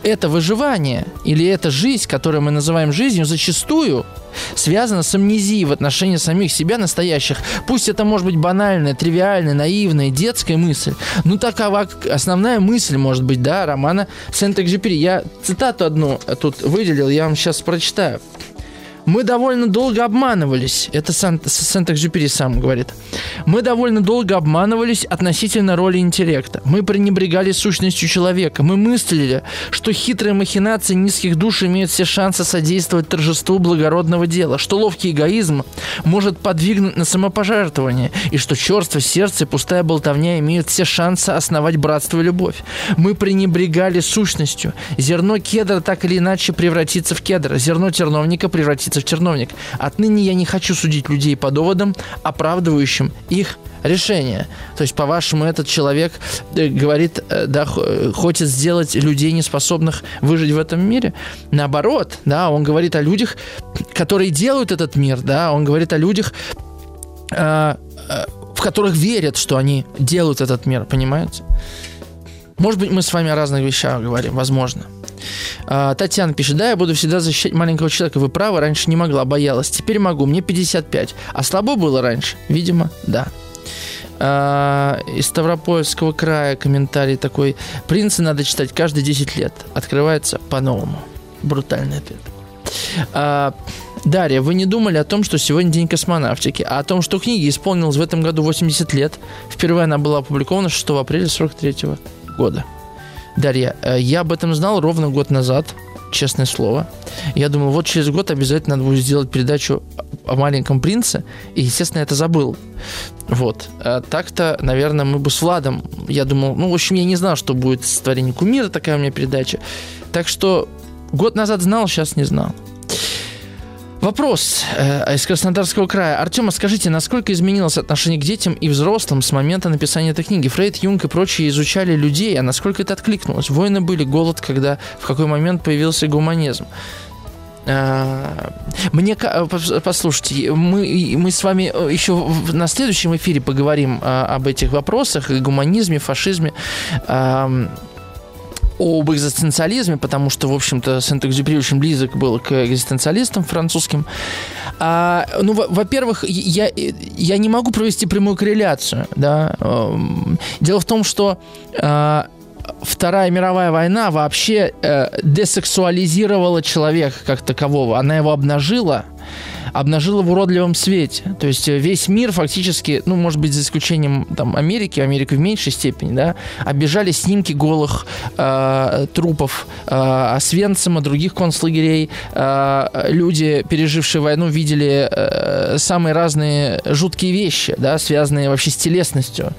Speaker 2: это выживание или эта жизнь, которую мы называем жизнью, зачастую связана с амнезией в отношении самих себя настоящих. Пусть это может быть банальная, тривиальная, наивная, детская мысль, но такова основная мысль, может быть, да, романа Сент-Экзюпери. Я цитату одну тут выделил, я вам сейчас прочитаю. Мы довольно долго обманывались, это Сент-Экзюпери сам говорит. Мы довольно долго обманывались относительно роли интеллекта. Мы пренебрегали сущностью человека. Мы мыслили, что хитрые махинации низких душ имеют все шансы содействовать торжеству благородного дела, что ловкий эгоизм может подвигнуть на самопожертвование, и что черство сердце и пустая болтовня имеют все шансы основать братство и любовь. Мы пренебрегали сущностью. Зерно кедра так или иначе превратится в кедр, зерно терновника превратится превратиться в терновник. Отныне я не хочу судить людей по доводам, оправдывающим их решение. То есть, по-вашему, этот человек э, говорит, э, да, э, хочет сделать людей, неспособных выжить в этом мире. Наоборот, да, он говорит о людях, которые делают этот мир, да, он говорит о людях, в которых верят, что они делают этот мир, понимаете? Может быть, мы с вами о разных вещах говорим, возможно. А, Татьяна пишет, да, я буду всегда защищать маленького человека. Вы правы, раньше не могла, боялась. Теперь могу, мне 55. А слабо было раньше? Видимо, да. А, из Ставропольского края комментарий такой. Принцы надо читать каждые 10 лет. Открывается по-новому. Брутальный ответ. А, Дарья, вы не думали о том, что сегодня день космонавтики, а о том, что книге исполнилось в этом году 80 лет. Впервые она была опубликована 6 апреля 43 года. Дарья, э, я об этом знал ровно год назад, честное слово. Я думал, вот через год обязательно надо будет сделать передачу о маленьком принце, и, естественно, это забыл. Вот. А так-то, наверное, мы бы с Владом, я думал, ну, в общем, я не знал, что будет творение кумира, такая у меня передача. Так что год назад знал, сейчас не знал. Вопрос э, из Краснодарского края. Артема, скажите, насколько изменилось отношение к детям и взрослым с момента написания этой книги? Фрейд, Юнг и прочие изучали людей, а насколько это откликнулось? Войны были, голод, когда в какой момент появился гуманизм? А, мне, послушайте, мы, мы с вами еще на следующем эфире поговорим об этих вопросах, гуманизме, фашизме об экзистенциализме, потому что, в общем-то, Сент-Экзюпери очень близок был к экзистенциалистам французским. А, ну, во-первых, я, я не могу провести прямую корреляцию. Да? Дело в том, что а, Вторая мировая война вообще э, десексуализировала человека как такового. Она его обнажила – обнажила в уродливом свете. То есть э, весь мир фактически, ну, может быть, за исключением там, Америки, Америка в меньшей степени, да, обижали снимки голых э, трупов э, Освенцима, других концлагерей. Э, люди, пережившие войну, видели э, самые разные жуткие вещи, да, связанные вообще с телесностью.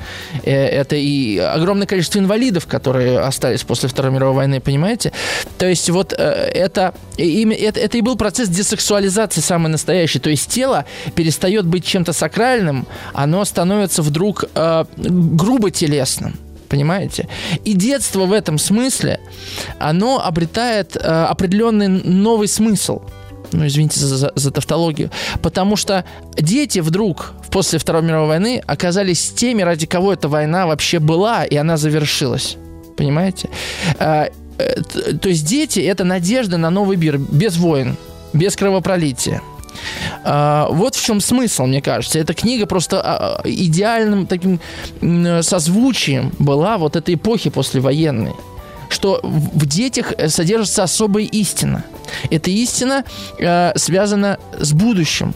Speaker 2: Э, это и огромное количество инвалидов, которые остались после Второй мировой войны, понимаете? То есть вот э, это, это, это и был процесс десексуализации самый настоящий составляющей. То есть тело перестает быть чем-то сакральным, оно становится вдруг э, грубо телесным. Понимаете? И детство в этом смысле, оно обретает э, определенный новый смысл ну, извините за, за, за тавтологию, потому что дети вдруг после Второй мировой войны оказались теми, ради кого эта война вообще была, и она завершилась. Понимаете? А, э, то есть дети – это надежда на новый мир, без войн, без кровопролития. А, вот в чем смысл, мне кажется. Эта книга просто а, а, идеальным таким созвучием была вот этой эпохи послевоенной что в детях содержится особая истина. Эта истина э, связана с будущим.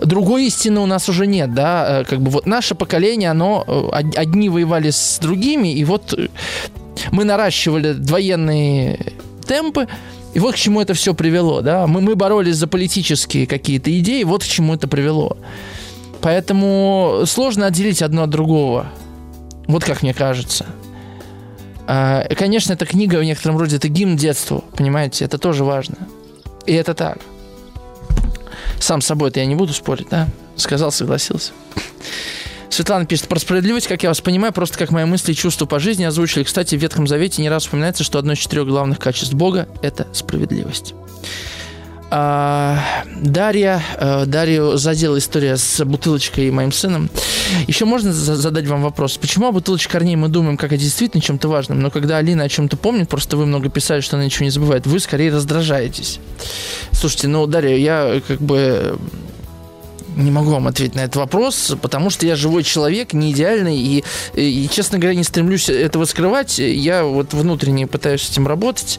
Speaker 2: Другой истины у нас уже нет, да, э, как бы вот наше поколение, оно э, одни воевали с другими, и вот мы наращивали военные темпы, и вот к чему это все привело, да. Мы, мы боролись за политические какие-то идеи, вот к чему это привело. Поэтому сложно отделить одно от другого. Вот как мне кажется. А, конечно, эта книга в некотором роде это гимн детству, понимаете, это тоже важно. И это так. Сам собой-то я не буду спорить, да? Сказал, согласился. Светлана пишет, про справедливость, как я вас понимаю, просто как мои мысли и чувства по жизни озвучили. Кстати, в Ветхом Завете не раз упоминается, что одно из четырех главных качеств Бога – это справедливость. А, Дарья, а, Дарью задела история с бутылочкой и моим сыном. Еще можно задать вам вопрос, почему о бутылочке корней мы думаем как о действительно чем-то важном, но когда Алина о чем-то помнит, просто вы много писали, что она ничего не забывает, вы скорее раздражаетесь. Слушайте, ну, Дарья, я как бы не могу вам ответить на этот вопрос, потому что я живой человек, не идеальный, и, и, честно говоря, не стремлюсь этого скрывать. Я вот внутренне пытаюсь с этим работать.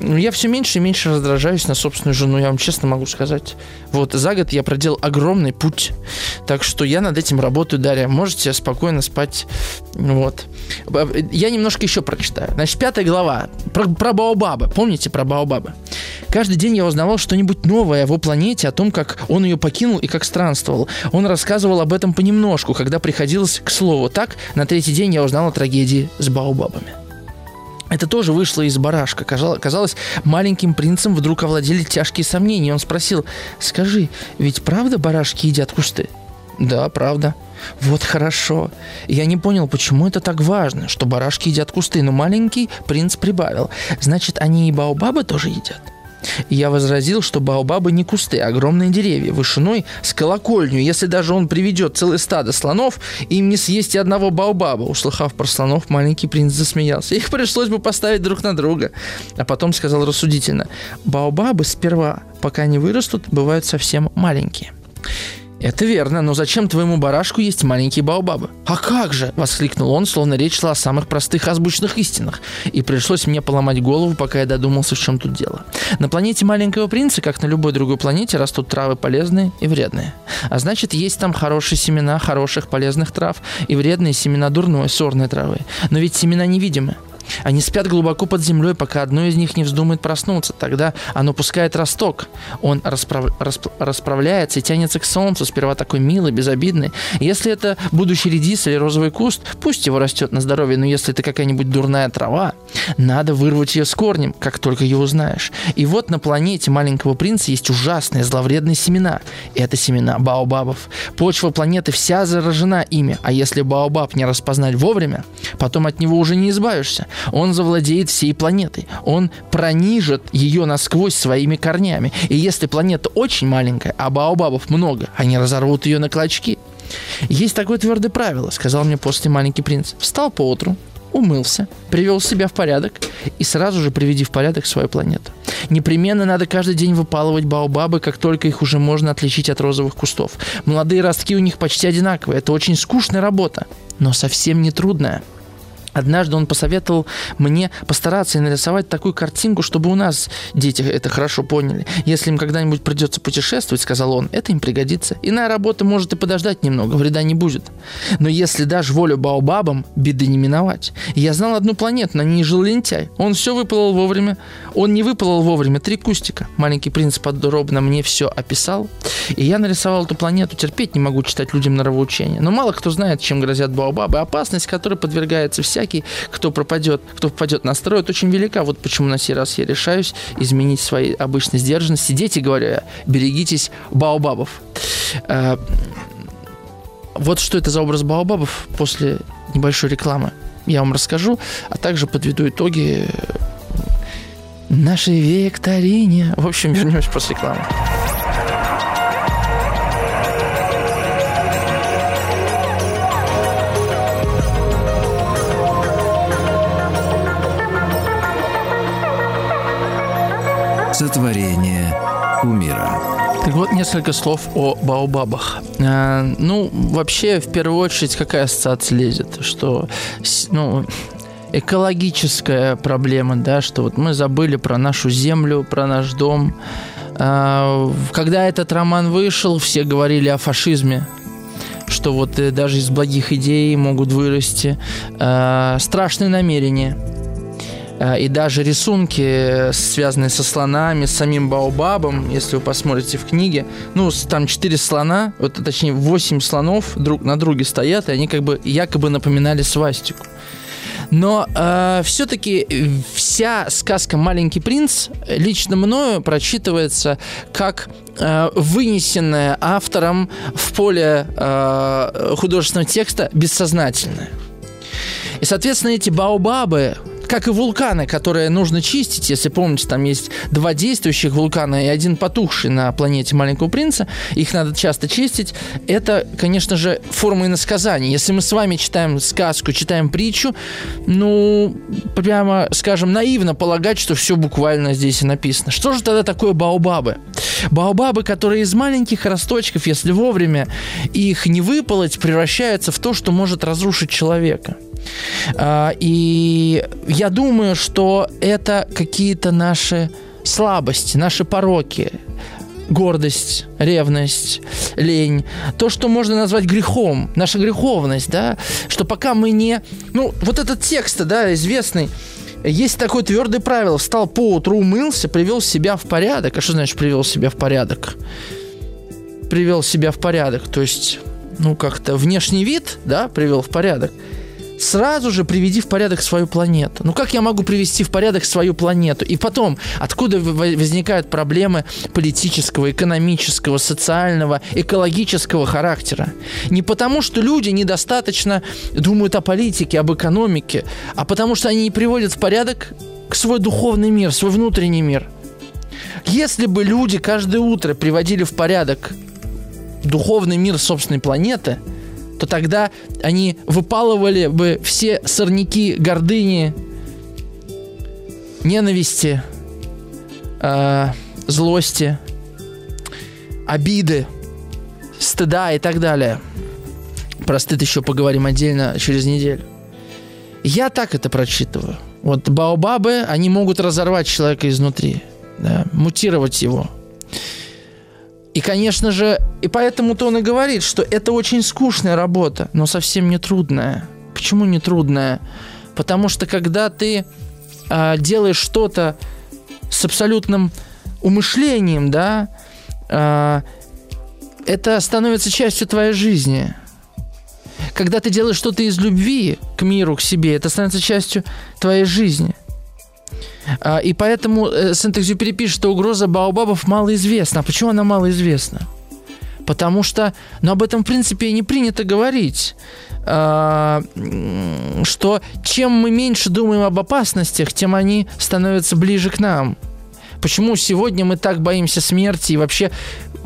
Speaker 2: Я все меньше и меньше раздражаюсь на собственную жену, я вам честно могу сказать. Вот, за год я проделал огромный путь. Так что я над этим работаю, Дарья. Можете спокойно спать. Вот. Я немножко еще прочитаю. Значит, пятая глава. Про, про Баобаба. Помните про Баобаба? Каждый день я узнавал что-нибудь новое о его планете, о том, как он ее покинул и как странствовал. Он рассказывал об этом понемножку, когда приходилось к слову. Так, на третий день я узнал о трагедии с Баобабами. Это тоже вышло из барашка. Казалось, маленьким принцем вдруг овладели тяжкие сомнения. Он спросил, скажи, ведь правда барашки едят кусты? Да, правда. Вот хорошо. Я не понял, почему это так важно, что барашки едят кусты, но маленький принц прибавил. Значит, они и баобабы тоже едят? Я возразил, что баобабы не кусты, а огромные деревья, вышиной с колокольню. Если даже он приведет целое стадо слонов, им не съесть и одного баобаба. Услыхав про слонов, маленький принц засмеялся. Их пришлось бы поставить друг на друга. А потом сказал рассудительно, баобабы сперва, пока не вырастут, бывают совсем маленькие. «Это верно, но зачем твоему барашку есть маленькие баобабы?» «А как же!» – воскликнул он, словно речь шла о самых простых азбучных истинах. И пришлось мне поломать голову, пока я додумался, в чем тут дело. На планете Маленького Принца, как на любой другой планете, растут травы полезные и вредные. А значит, есть там хорошие семена хороших полезных трав и вредные семена дурной сорной травы. Но ведь семена невидимы. Они спят глубоко под землей, пока одно из них не вздумает проснуться. Тогда оно пускает росток. Он расправ... расп... расправляется и тянется к солнцу, сперва такой милый, безобидный. Если это будущий редис или розовый куст, пусть его растет на здоровье, но если это какая-нибудь дурная трава, надо вырвать ее с корнем, как только ее узнаешь. И вот на планете маленького принца есть ужасные зловредные семена. Это семена баобабов. Почва планеты вся заражена ими, а если баобаб не распознать вовремя, потом от него уже не избавишься. Он завладеет всей планетой. Он пронижит ее насквозь своими корнями. И если планета очень маленькая, а баобабов много, они разорвут ее на клочки. Есть такое твердое правило, сказал мне после маленький принц. Встал поутру, умылся, привел себя в порядок и сразу же приведи в порядок свою планету. Непременно надо каждый день выпалывать баобабы, как только их уже можно отличить от розовых кустов. Молодые ростки у них почти одинаковые. Это очень скучная работа, но совсем не трудная. Однажды он посоветовал мне постараться и нарисовать такую картинку, чтобы у нас дети это хорошо поняли. Если им когда-нибудь придется путешествовать, сказал он, это им пригодится. Иная работа может и подождать немного, вреда не будет. Но если дашь волю Баобабам, беды не миновать. Я знал одну планету, на ней жил лентяй. Он все выпалывал вовремя. Он не выпалывал вовремя три кустика. Маленький принц подробно мне все описал. И я нарисовал эту планету. Терпеть не могу читать людям нравоучения. Но мало кто знает, чем грозят Баобабы. Опасность, которой подвергается вся всякий, кто пропадет, кто попадет на строй, это очень велика. Вот почему на сей раз я решаюсь изменить свои обычные сдержанности. Дети, говорю берегитесь баобабов. Э, вот что это за образ баобабов после небольшой рекламы. Я вам расскажу, а также подведу итоги нашей викторине. В общем, вернемся после рекламы.
Speaker 1: Сотворение кумира.
Speaker 2: Так вот, несколько слов о баобабах. А, ну, вообще, в первую очередь, какая ассоциация лезет? Что, ну, экологическая проблема, да, что вот мы забыли про нашу землю, про наш дом. А, когда этот роман вышел, все говорили о фашизме, что вот э, даже из благих идей могут вырасти э, страшные намерения – и даже рисунки, связанные со слонами, с самим Баобабом, если вы посмотрите в книге, ну, там четыре слона, вот, точнее, восемь слонов друг на друге стоят, и они как бы якобы напоминали свастику. Но э, все-таки вся сказка «Маленький принц» лично мною прочитывается как э, вынесенная автором в поле э, художественного текста бессознательное. И, соответственно, эти баобабы, как и вулканы, которые нужно чистить. Если помните, там есть два действующих вулкана и один потухший на планете Маленького Принца. Их надо часто чистить. Это, конечно же, форма иносказания. Если мы с вами читаем сказку, читаем притчу, ну, прямо, скажем, наивно полагать, что все буквально здесь и написано. Что же тогда такое баобабы? Баобабы, которые из маленьких росточков, если вовремя их не выполоть, превращаются в то, что может разрушить человека. А, и я думаю, что это какие-то наши слабости, наши пороки, гордость, ревность, лень, то, что можно назвать грехом, наша греховность, да, что пока мы не... Ну, вот этот текст, да, известный, есть такое твердое правило. Встал по утру, умылся, привел себя в порядок. А что значит привел себя в порядок? Привел себя в порядок. То есть, ну, как-то внешний вид, да, привел в порядок сразу же приведи в порядок свою планету. Ну как я могу привести в порядок свою планету? И потом, откуда возникают проблемы политического, экономического, социального, экологического характера? Не потому, что люди недостаточно думают о политике, об экономике, а потому что они не приводят в порядок свой духовный мир, свой внутренний мир. Если бы люди каждое утро приводили в порядок духовный мир собственной планеты – то тогда они выпалывали бы все сорняки гордыни, ненависти, э, злости, обиды, стыда и так далее. Про стыд еще поговорим отдельно через неделю. Я так это прочитываю. Вот баобабы, они могут разорвать человека изнутри, да, мутировать его – и, конечно же, и поэтому-то он и говорит, что это очень скучная работа, но совсем не трудная. Почему не трудная? Потому что когда ты э, делаешь что-то с абсолютным умышлением, да, э, это становится частью твоей жизни. Когда ты делаешь что-то из любви к миру, к себе, это становится частью твоей жизни. А, и поэтому э, Сент-Экзюпери пишет, что угроза Баобабов малоизвестна. А почему она малоизвестна? Потому что, ну, об этом, в принципе, и не принято говорить. А, что чем мы меньше думаем об опасностях, тем они становятся ближе к нам. Почему сегодня мы так боимся смерти и вообще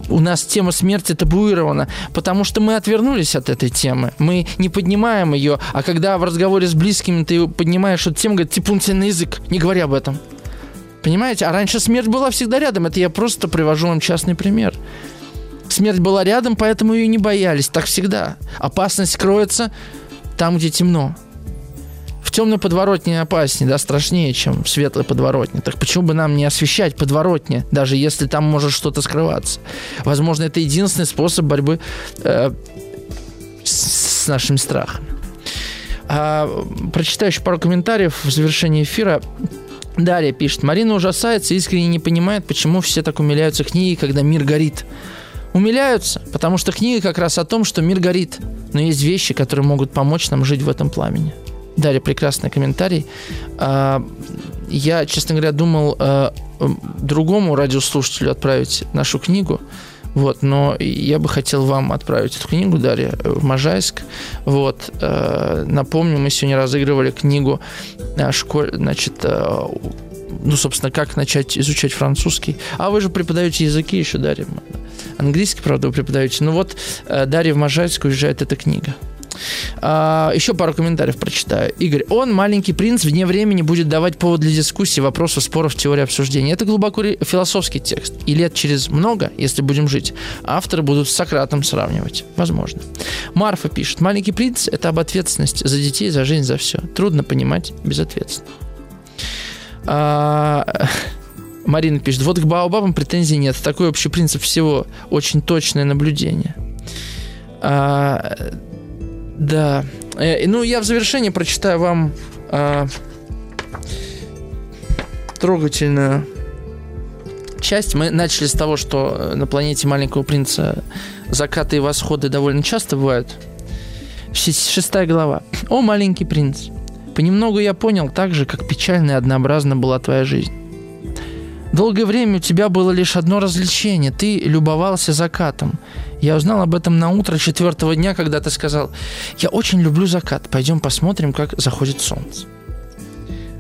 Speaker 2: у нас тема смерти табуирована, потому что мы отвернулись от этой темы. Мы не поднимаем ее, а когда в разговоре с близкими ты поднимаешь эту тему, говорит, типун тебе на язык, не говори об этом. Понимаете? А раньше смерть была всегда рядом. Это я просто привожу вам частный пример. Смерть была рядом, поэтому ее не боялись. Так всегда. Опасность кроется там, где темно. В темной подворотне опаснее, да, страшнее, чем в светлой подворотне. Так почему бы нам не освещать подворотне, даже если там может что-то скрываться? Возможно, это единственный способ борьбы э, с, с нашими страхами. А, прочитаю еще пару комментариев в завершении эфира. Дарья пишет. Марина ужасается искренне не понимает, почему все так умиляются книги, когда мир горит. Умиляются, потому что книга как раз о том, что мир горит. Но есть вещи, которые могут помочь нам жить в этом пламени. Дарья, прекрасный комментарий. А, я, честно говоря, думал а, другому радиослушателю отправить нашу книгу. Вот, но я бы хотел вам отправить эту книгу, Дарья, в Можайск. Вот, э, напомню, мы сегодня разыгрывали книгу э, школь, значит, э, ну, собственно, как начать изучать французский. А вы же преподаете языки еще, Дарья. Английский, правда, вы преподаете. Ну вот, э, Дарья в Можайск уезжает эта книга. А, еще пару комментариев прочитаю. Игорь, он, маленький принц, вне времени будет давать повод для дискуссии, вопросов, споров, теории обсуждения. Это глубоко философский текст. И лет через много, если будем жить, авторы будут с Сократом сравнивать. Возможно. Марфа пишет, маленький принц – это об ответственности за детей, за жизнь, за все. Трудно понимать безответственно. А, <laughs> Марина пишет, вот к Баобабам претензий нет. Такой общий принцип всего. Очень точное наблюдение. А, да. Э, ну, я в завершении прочитаю вам э, трогательную часть. Мы начали с того, что на планете Маленького Принца закаты и восходы довольно часто бывают. Шестая глава. «О, маленький принц, понемногу я понял так же, как печально и однообразна была твоя жизнь. Долгое время у тебя было лишь одно развлечение. Ты любовался закатом. Я узнал об этом на утро четвертого дня, когда ты сказал, я очень люблю закат, пойдем посмотрим, как заходит солнце.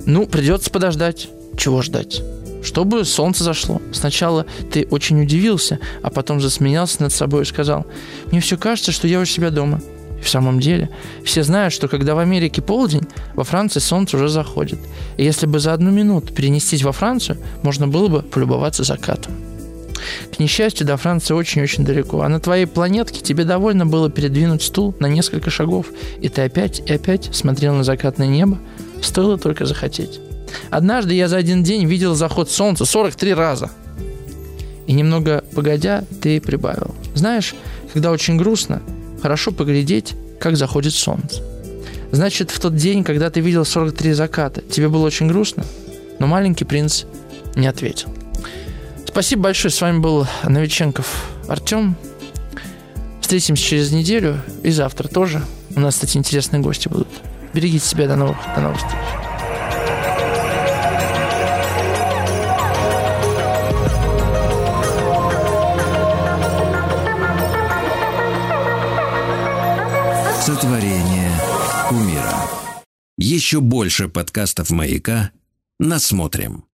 Speaker 2: Ну, придется подождать. Чего ждать? Чтобы солнце зашло. Сначала ты очень удивился, а потом засмеялся над собой и сказал, мне все кажется, что я у себя дома. В самом деле, все знают, что когда в Америке полдень, во Франции солнце уже заходит. И если бы за одну минуту перенестись во Францию, можно было бы полюбоваться закатом. К несчастью, до Франции очень-очень далеко, а на твоей планетке тебе довольно было передвинуть стул на несколько шагов, и ты опять и опять смотрел на закатное небо, стоило только захотеть. Однажды я за один день видел заход солнца 43 раза. И немного погодя, ты прибавил. Знаешь, когда очень грустно, хорошо поглядеть, как заходит солнце. Значит, в тот день, когда ты видел 43 заката, тебе было очень грустно? Но маленький принц не ответил. Спасибо большое. С вами был Новиченков Артем. Встретимся через неделю и завтра тоже. У нас, кстати, интересные гости будут. Берегите себя. До новых, до новых встреч.
Speaker 1: Сотворение умира. Еще больше подкастов «Маяка» насмотрим.